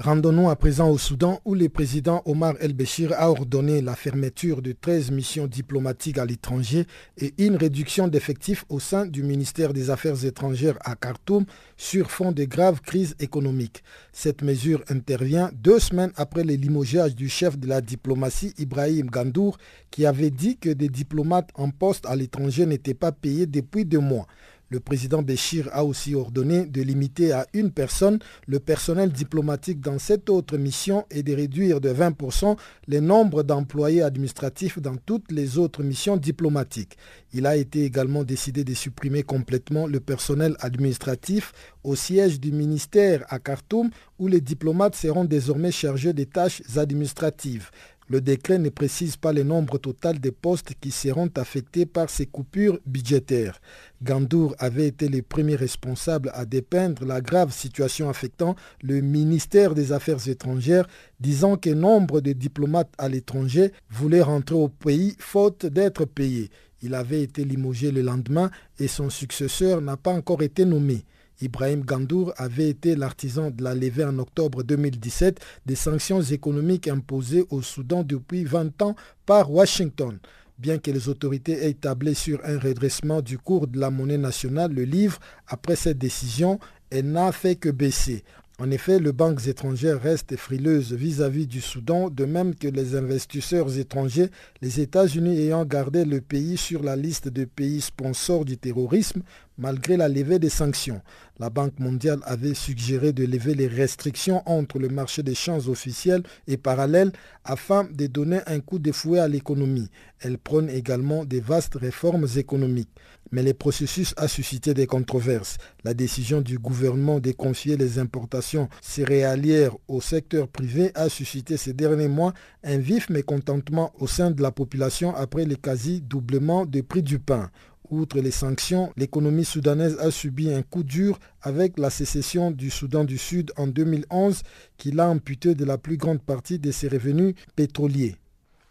A: Rendons-nous à présent au Soudan où le président Omar El-Béchir a ordonné la fermeture de 13 missions diplomatiques à l'étranger et une réduction d'effectifs au sein du ministère des Affaires étrangères à Khartoum sur fond de graves crises économiques. Cette mesure intervient deux semaines après le limogeage du chef de la diplomatie Ibrahim Gandour qui avait dit que des diplomates en poste à l'étranger n'étaient pas payés depuis deux mois. Le président Béchir a aussi ordonné de limiter à une personne le personnel diplomatique dans cette autre mission et de réduire de 20% le nombre d'employés administratifs dans toutes les autres missions diplomatiques. Il a été également décidé de supprimer complètement le personnel administratif au siège du ministère à Khartoum où les diplomates seront désormais chargés des tâches administratives. Le décret ne précise pas le nombre total de postes qui seront affectés par ces coupures budgétaires. Gandour avait été le premier responsable à dépeindre la grave situation affectant le ministère des Affaires étrangères, disant que nombre de diplomates à l'étranger voulaient rentrer au pays faute d'être payés. Il avait été limogé le lendemain et son successeur n'a pas encore été nommé. Ibrahim Gandour avait été l'artisan de la levée en octobre 2017 des sanctions économiques imposées au Soudan depuis 20 ans par Washington. Bien que les autorités aient tablé sur un redressement du cours de la monnaie nationale, le livre, après cette décision, n'a fait que baisser. En effet, les banques étrangères restent frileuses vis-à-vis du Soudan, de même que les investisseurs étrangers, les États-Unis ayant gardé le pays sur la liste de pays sponsors du terrorisme malgré la levée des sanctions. La Banque mondiale avait suggéré de lever les restrictions entre le marché des champs officiels et parallèles afin de donner un coup de fouet à l'économie. Elle prône également des vastes réformes économiques. Mais le processus a suscité des controverses. La décision du gouvernement de confier les importations céréalières au secteur privé a suscité ces derniers mois un vif mécontentement au sein de la population après le quasi-doublement des prix du pain. Outre les sanctions, l'économie soudanaise a subi un coup dur avec la sécession du Soudan du Sud en 2011 qui l'a amputé de la plus grande partie de ses revenus pétroliers.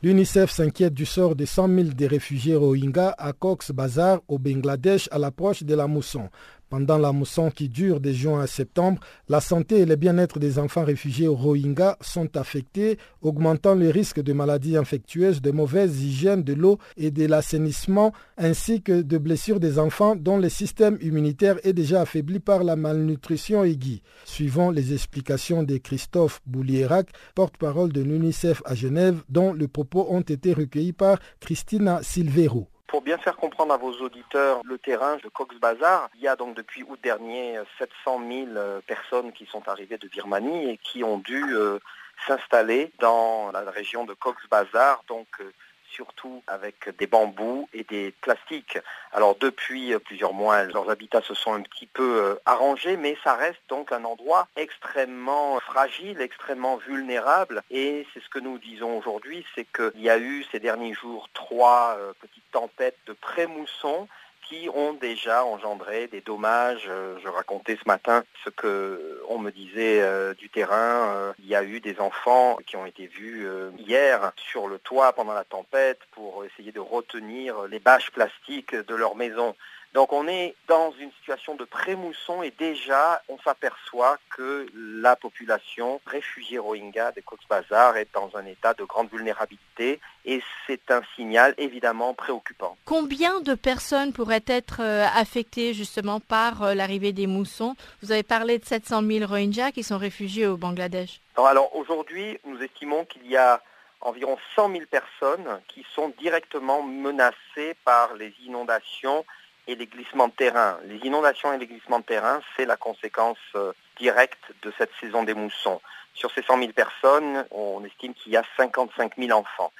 A: L'UNICEF s'inquiète du sort des 100 000 des réfugiés Rohingyas à Cox's Bazar au Bangladesh à l'approche de la mousson. Pendant la mousson qui dure de juin à septembre, la santé et le bien-être des enfants réfugiés Rohingyas sont affectés, augmentant le risque de maladies infectieuses, de mauvaise hygiène de l'eau et de l'assainissement, ainsi que de blessures des enfants dont le système immunitaire est déjà affaibli par la malnutrition aiguë. Suivant les explications de Christophe Boulierac, porte-parole de l'UNICEF à Genève, dont les propos ont été recueillis par Christina Silvero.
P: Pour bien faire comprendre à vos auditeurs le terrain de Cox's Bazar, il y a donc depuis août dernier 700 000 personnes qui sont arrivées de Birmanie et qui ont dû euh, s'installer dans la région de Cox's Bazar. Euh, surtout avec des bambous et des plastiques. Alors depuis plusieurs mois, leurs habitats se sont un petit peu euh, arrangés, mais ça reste donc un endroit extrêmement fragile, extrêmement vulnérable. Et c'est ce que nous disons aujourd'hui, c'est qu'il y a eu ces derniers jours trois euh, petites tempêtes de pré-mousson qui ont déjà engendré des dommages. Euh, je racontais ce matin ce que on me disait euh, du terrain. Euh, il y a eu des enfants qui ont été vus hier sur le toit pendant la tempête pour essayer de retenir les bâches plastiques de leur maison. Donc on est dans une situation de pré-mousson et déjà on s'aperçoit que la population réfugiée Rohingya des Cox's Bazar est dans un état de grande vulnérabilité et c'est un signal évidemment préoccupant.
O: Combien de personnes pourraient être euh, affectées justement par euh, l'arrivée des moussons? Vous avez parlé de 700 000 Rohingyas qui sont réfugiés au Bangladesh.
P: Alors aujourd'hui nous estimons qu'il y a environ 100 000 personnes qui sont directement menacées par les inondations et les glissements de terrain. Les inondations et les glissements de terrain, c'est la conséquence euh, directe de cette saison des moussons. Sur ces 100 000 personnes, on estime qu'il y a 55 000 enfants.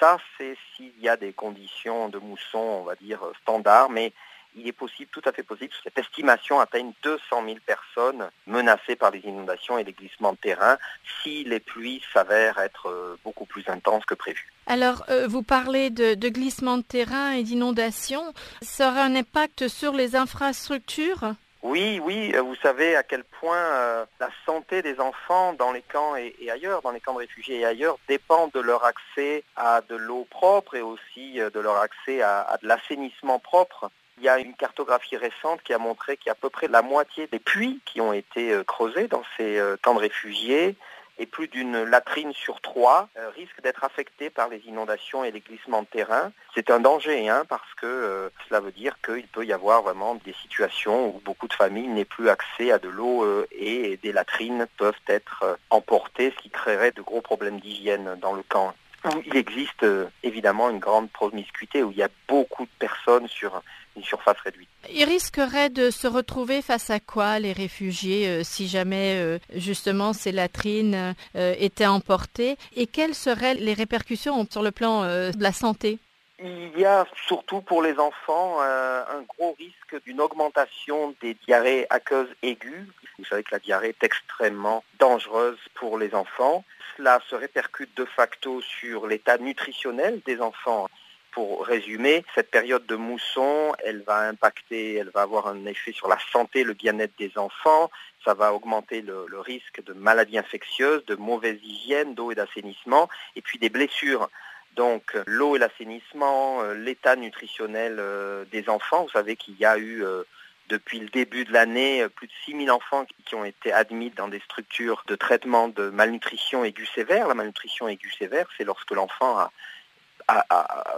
P: Ça, c'est s'il y a des conditions de mousson, on va dire, standards, mais il est possible, tout à fait possible, que cette estimation atteigne 200 000 personnes menacées par les inondations et les glissements de terrain si les pluies s'avèrent être euh, beaucoup plus intenses que prévu.
O: Alors, euh, vous parlez de, glissements de terrain et d'inondations. Ça aura un impact sur les infrastructures?
P: Oui, oui, euh, vous savez à quel point la santé des enfants dans les camps et, ailleurs, dans les camps de réfugiés et ailleurs, dépend de leur accès à de l'eau propre et aussi de leur accès à de l'assainissement propre. Il y a une cartographie récente qui a montré qu'il y a à peu près la moitié des puits qui ont été euh, creusés dans ces euh, camps de réfugiés et plus d'une latrine sur trois euh, risque d'être affectée par les inondations et les glissements de terrain. C'est un danger hein, parce que cela veut dire qu'il peut y avoir vraiment des situations où beaucoup de familles n'aient plus accès à de l'eau et des latrines peuvent être emportées, ce qui créerait de gros problèmes d'hygiène dans le camp où il existe évidemment une grande promiscuité, où il y a beaucoup de personnes sur une surface réduite.
O: Ils risqueraient de se retrouver face à quoi les réfugiés euh, si jamais euh, justement ces latrines euh, étaient emportées? Et quelles seraient les répercussions sur le plan de la santé?
P: Il y a surtout pour les enfants un gros risque d'une augmentation des diarrhées aqueuses aiguës. Vous savez que la diarrhée est extrêmement dangereuse pour les enfants. Cela se répercute de facto sur l'état nutritionnel des enfants pour résumer, cette période de mousson, elle va impacter, elle va avoir un effet sur la santé, le bien-être des enfants, ça va augmenter le, risque de maladies infectieuses, de mauvaise hygiène d'eau et d'assainissement, et puis des blessures. Donc l'eau et l'assainissement, euh, l'état nutritionnel euh, des enfants, vous savez qu'il y a eu euh, depuis le début de l'année plus de 6000 enfants qui ont été admis dans des structures de traitement de malnutrition aiguë sévère. La malnutrition aiguë sévère, c'est lorsque l'enfant a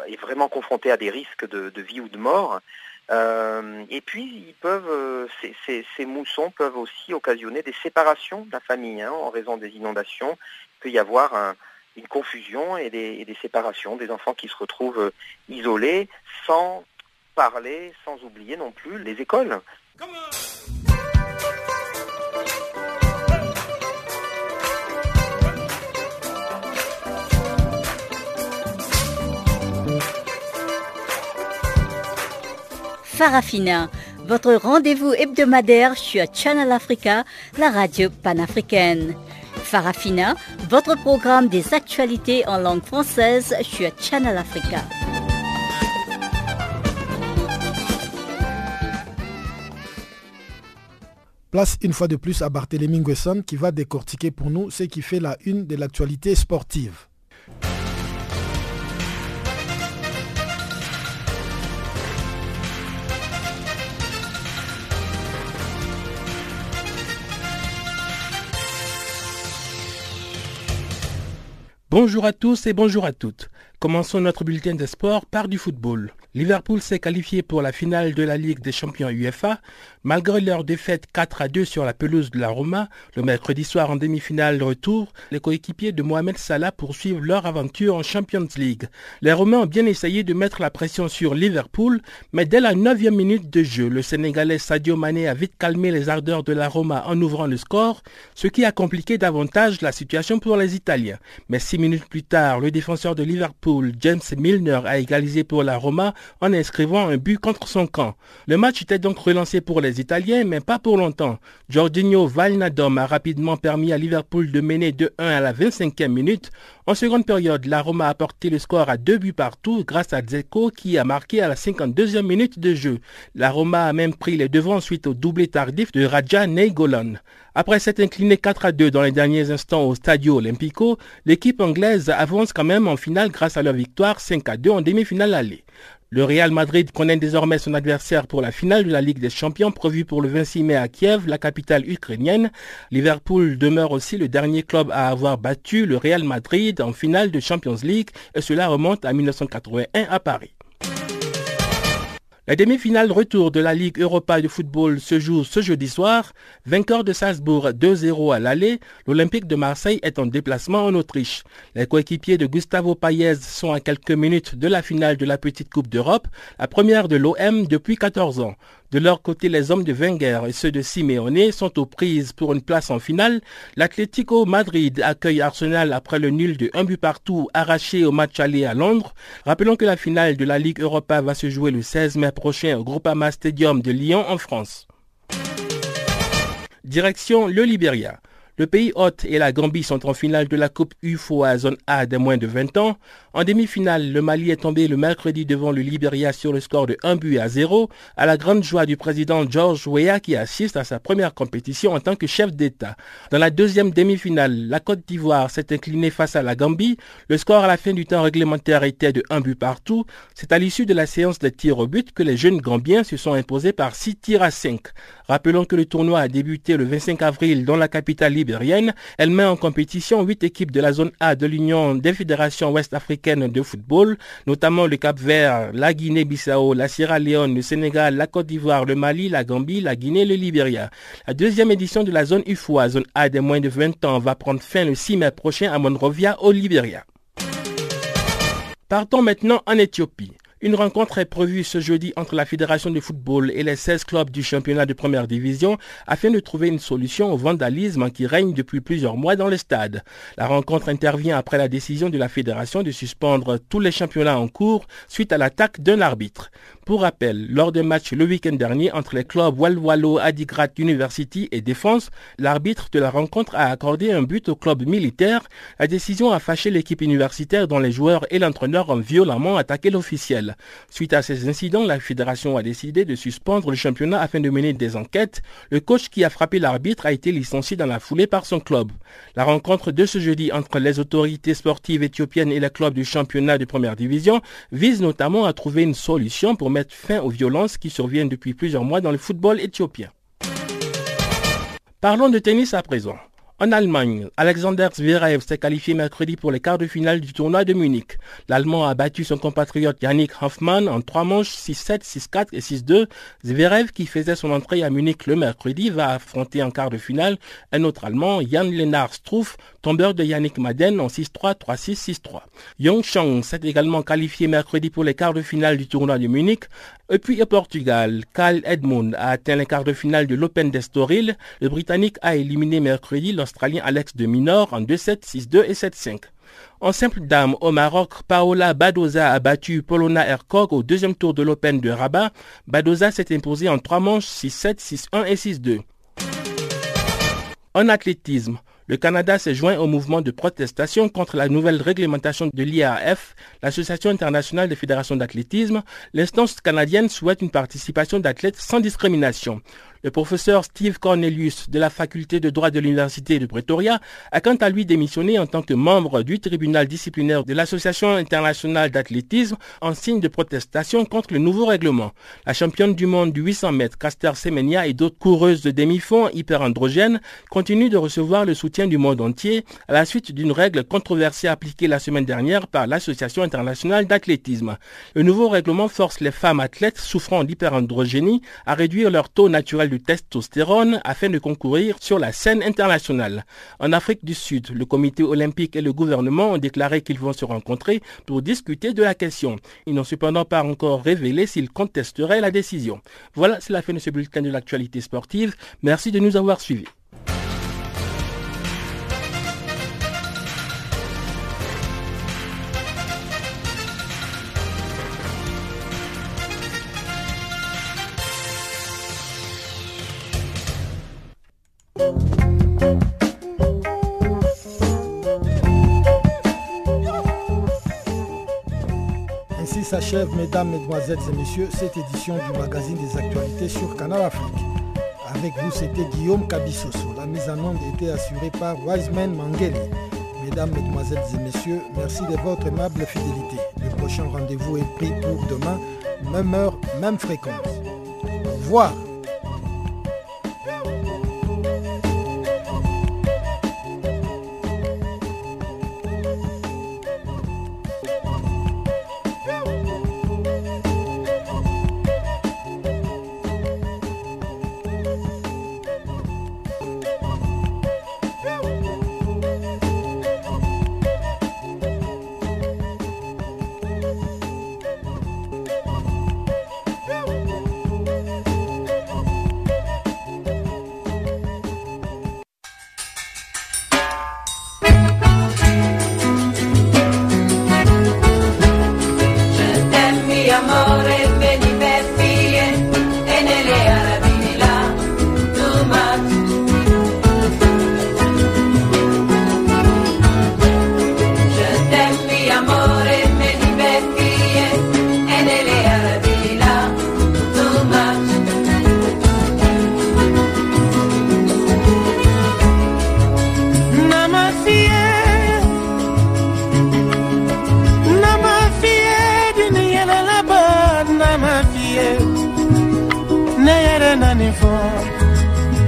P: est vraiment confronté à des risques de, vie ou de mort. Euh, et puis, ils peuvent, euh, ces, moussons peuvent aussi occasionner des séparations de la famille hein, en raison des inondations. Il peut y avoir une confusion et des, séparations, des enfants qui se retrouvent euh, isolés sans parler, sans oublier non plus les écoles.
Q: Farafina, votre rendez-vous hebdomadaire sur Channel Africa, la radio panafricaine. Farafina, votre programme des actualités en langue française sur Channel Africa.
A: Place une fois de plus à Barthélémy Nguesson qui va décortiquer pour nous ce qui fait la une de l'actualité sportive.
K: Bonjour à tous et bonjour à toutes. Commençons notre bulletin de sport par du football. Liverpool s'est qualifié pour la finale de la Ligue des champions UEFA. Malgré leur défaite 4 à 2 sur la pelouse de la Roma, le mercredi soir en demi-finale de retour, les coéquipiers de Mohamed Salah poursuivent leur aventure en Champions League. Les Romains ont bien essayé de mettre la pression sur Liverpool, mais dès la 9 minute de jeu, le Sénégalais Sadio Mané a vite calmé les ardeurs de la Roma en ouvrant le score, ce qui a compliqué davantage la situation pour les Italiens. Mais six minutes plus tard, le défenseur de Liverpool James Milner a égalisé pour la Roma en inscrivant un but contre son camp. Le match était donc relancé pour les Italiens, mais pas pour longtemps. Jorginho Valnadom a rapidement permis à Liverpool de mener 2-1 à la 25e minute. En seconde période, la Roma a porté le score à deux buts partout grâce à Dzeko qui a marqué à la 52e minute de jeu. La Roma a même pris les devants suite au doublé tardif de Raja Neygolan. Après s'être incliné 4 à 2 dans les derniers instants au Stadio Olimpico, l'équipe anglaise avance quand même en finale grâce à leur victoire 5 à 2 en demi-finale aller. Le Real Madrid connaît désormais son adversaire pour la finale de la Ligue des Champions prévue pour le 26 mai à Kiev, la capitale ukrainienne. Liverpool demeure aussi le dernier club à avoir battu le Real Madrid en finale de Champions League et cela remonte à 1981 à Paris. La demi-finale retour de la Ligue Europa de football se joue ce jeudi soir. Vainqueur de Salzbourg 2-0 à l'aller, l'Olympique de Marseille est en déplacement en Autriche. Les coéquipiers de Gustavo Payez sont à quelques minutes de la finale de la Petite Coupe d'Europe, la première de l'OM depuis 14 ans. De leur côté, les hommes de Wenger et ceux de Simeone sont aux prises pour une place en finale. L'Atlético Madrid accueille Arsenal après le nul de un but partout arraché au match aller à Londres. Rappelons que la finale de la Ligue Europa va se jouer le 16 mai prochain au Groupama Stadium de Lyon en France. Direction le Libéria. Le pays hôte et la Gambie sont en finale de la Coupe UFO à zone A des moins de 20 ans. En demi-finale, le Mali est tombé le mercredi devant le Libéria sur le score de 1 but à 0, à la grande joie du président George Weah qui assiste à sa première compétition en tant que chef d'État. Dans la deuxième demi-finale, la Côte d'Ivoire s'est inclinée face à la Gambie. Le score à la fin du temps réglementaire était de 1 but partout. C'est à l'issue de la séance de tirs au but que les jeunes Gambiens se sont imposés par 6 tirs à 5. Rappelons que le tournoi a débuté le 25 avril dans la capitale libérienne. Elle met en compétition 8 équipes de la zone A de l'Union des fédérations de football, notamment le Cap Vert, la Guinée-Bissau, la Sierra Leone, le Sénégal, la Côte d'Ivoire, le Mali, la Gambie, la Guinée et le Libéria. La deuxième édition de la zone UFOA, zone A des moins de 20 ans, va prendre fin le 6 mai prochain à Monrovia, au Libéria. Partons maintenant en Éthiopie. Une rencontre est prévue ce jeudi entre la Fédération de football et les 16 clubs du championnat de première division afin de trouver une solution au vandalisme qui règne depuis plusieurs mois dans le stade. La rencontre intervient après la décision de la Fédération de suspendre tous les championnats en cours suite à l'attaque d'un arbitre. Pour rappel, lors d'un match le week-end dernier entre les clubs Walwalo, Adigrat University et Défense, l'arbitre de la rencontre a accordé un but au club militaire. La décision a fâché l'équipe universitaire dont les joueurs et l'entraîneur ont violemment attaqué l'officiel. Suite à ces incidents, la fédération a décidé de suspendre le championnat afin de mener des enquêtes. Le coach qui a frappé l'arbitre a été licencié dans la foulée par son club. La rencontre de ce jeudi entre les autorités sportives éthiopiennes et les clubs du championnat de première division vise notamment à trouver une solution pour mettre fin aux violences qui surviennent depuis plusieurs mois dans le football éthiopien. Parlons de tennis à présent. En Allemagne, Alexander Zverev s'est qualifié mercredi pour les quarts de finale du tournoi de Munich. L'Allemand a battu son compatriote Yannick Hoffmann en trois manches 6-7, 6-4 et 6-2. Zverev, qui faisait son entrée à Munich le mercredi, va affronter en quart de finale un autre Allemand, Jan Lennart Struff, tombeur de Yannick Madden en 6-3, 3-6, 6-3. Yong Chang s'est également qualifié mercredi pour les quarts de finale du tournoi de Munich. Et puis au Portugal, Carl Edmund a atteint les quarts de finale de l'Open d'Estoril. Le Britannique a éliminé mercredi l'Australien Alex de Minor en 2-7, 6-2 et 7-5. En simple dame, au Maroc, Paola Badoza a battu Polona Erkog au deuxième tour de l'Open de Rabat. Badoza s'est imposé en trois manches 6-7, 6-1 et 6-2. En athlétisme, le Canada s'est joint au mouvement de protestation contre la nouvelle réglementation de l'IAF, l'Association internationale des fédérations d'athlétisme. L'instance canadienne souhaite une participation d'athlètes sans discrimination. Le professeur Steve Cornelius de la faculté de droit de l'Université de Pretoria a quant à lui démissionné en tant que membre du tribunal disciplinaire de l'Association internationale d'athlétisme en signe de protestation contre le nouveau règlement. La championne du monde du 800 mètres, Caster Semenya et d'autres coureuses de demi-fond hyperandrogènes continuent de recevoir le soutien du monde entier à la suite d'une règle controversée appliquée la semaine dernière par l'Association internationale d'athlétisme. Le nouveau règlement force les femmes athlètes souffrant d'hyperandrogénie à réduire leur taux naturel de testostérone afin de concourir sur la scène internationale. En Afrique du Sud, le comité olympique et le gouvernement ont déclaré qu'ils vont se rencontrer pour discuter de la question. Ils n'ont cependant pas encore révélé s'ils contesteraient la décision. Voilà, c'est la fin de ce bulletin de l'actualité sportive. Merci de nous avoir suivis.
A: S'achève, mesdames, mesdemoiselles et messieurs, cette édition du magazine des actualités sur Canal Afrique. Avec vous, c'était Guillaume Kabissoso. La mise en onde était assurée par Wiseman Mangeli. Mesdames, Mesdemoiselles et Messieurs, merci de votre aimable fidélité. Le prochain rendez-vous est pris pour demain, même heure, même fréquence. Au.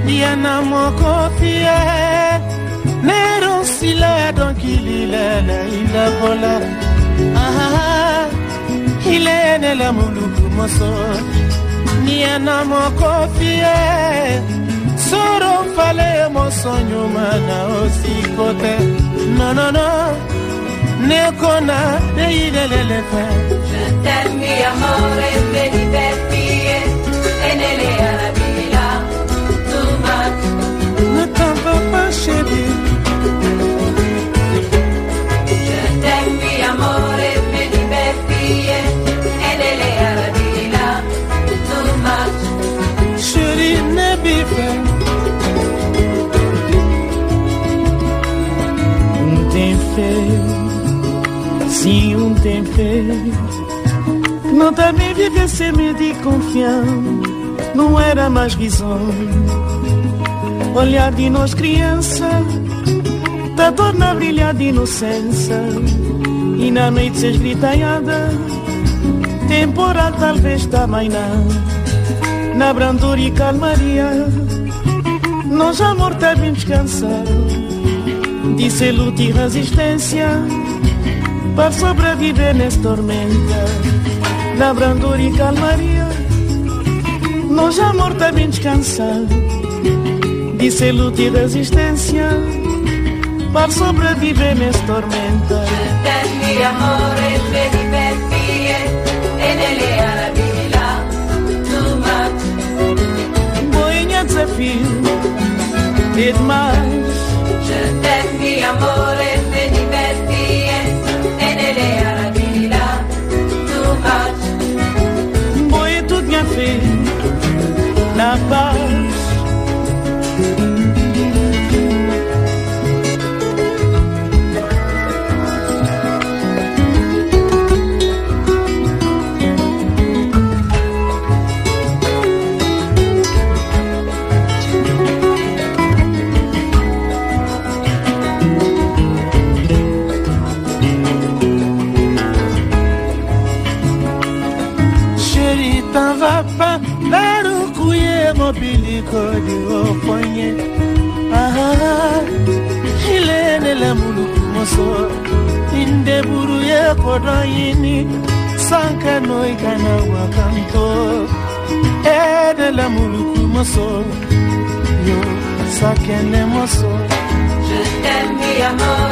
A: Diye
R: nan mwen konfye nero sile don kilile le ile vole Aha, ile ne le moulupu moso Niye nan mwen konfye Soro fale moso nyuma na osikote. No no no, non Ne kona, ne ile le fe
S: Je t'aime mi amore, me
R: tempero, sim, um tempero. Não tá também viver sem medo e confiança, não era mais visão. Olhar de nós criança, tá da dor na brilha de inocência. E na noite se gritaiada, tempora talvez tá da mainã. Na brandura e calmaria, nós amor também descansado de luta e resistência Para sobreviver nessa tormenta Na brandura e calmaria Nós amor tá bem descansado de ser luta e resistência para sobreviver nessa tormenta.
S: mi amore te diverti e nelle arabi là much.
R: Boinha desafio e demais.
S: Je t'aime
R: ça qu'elle mi amor.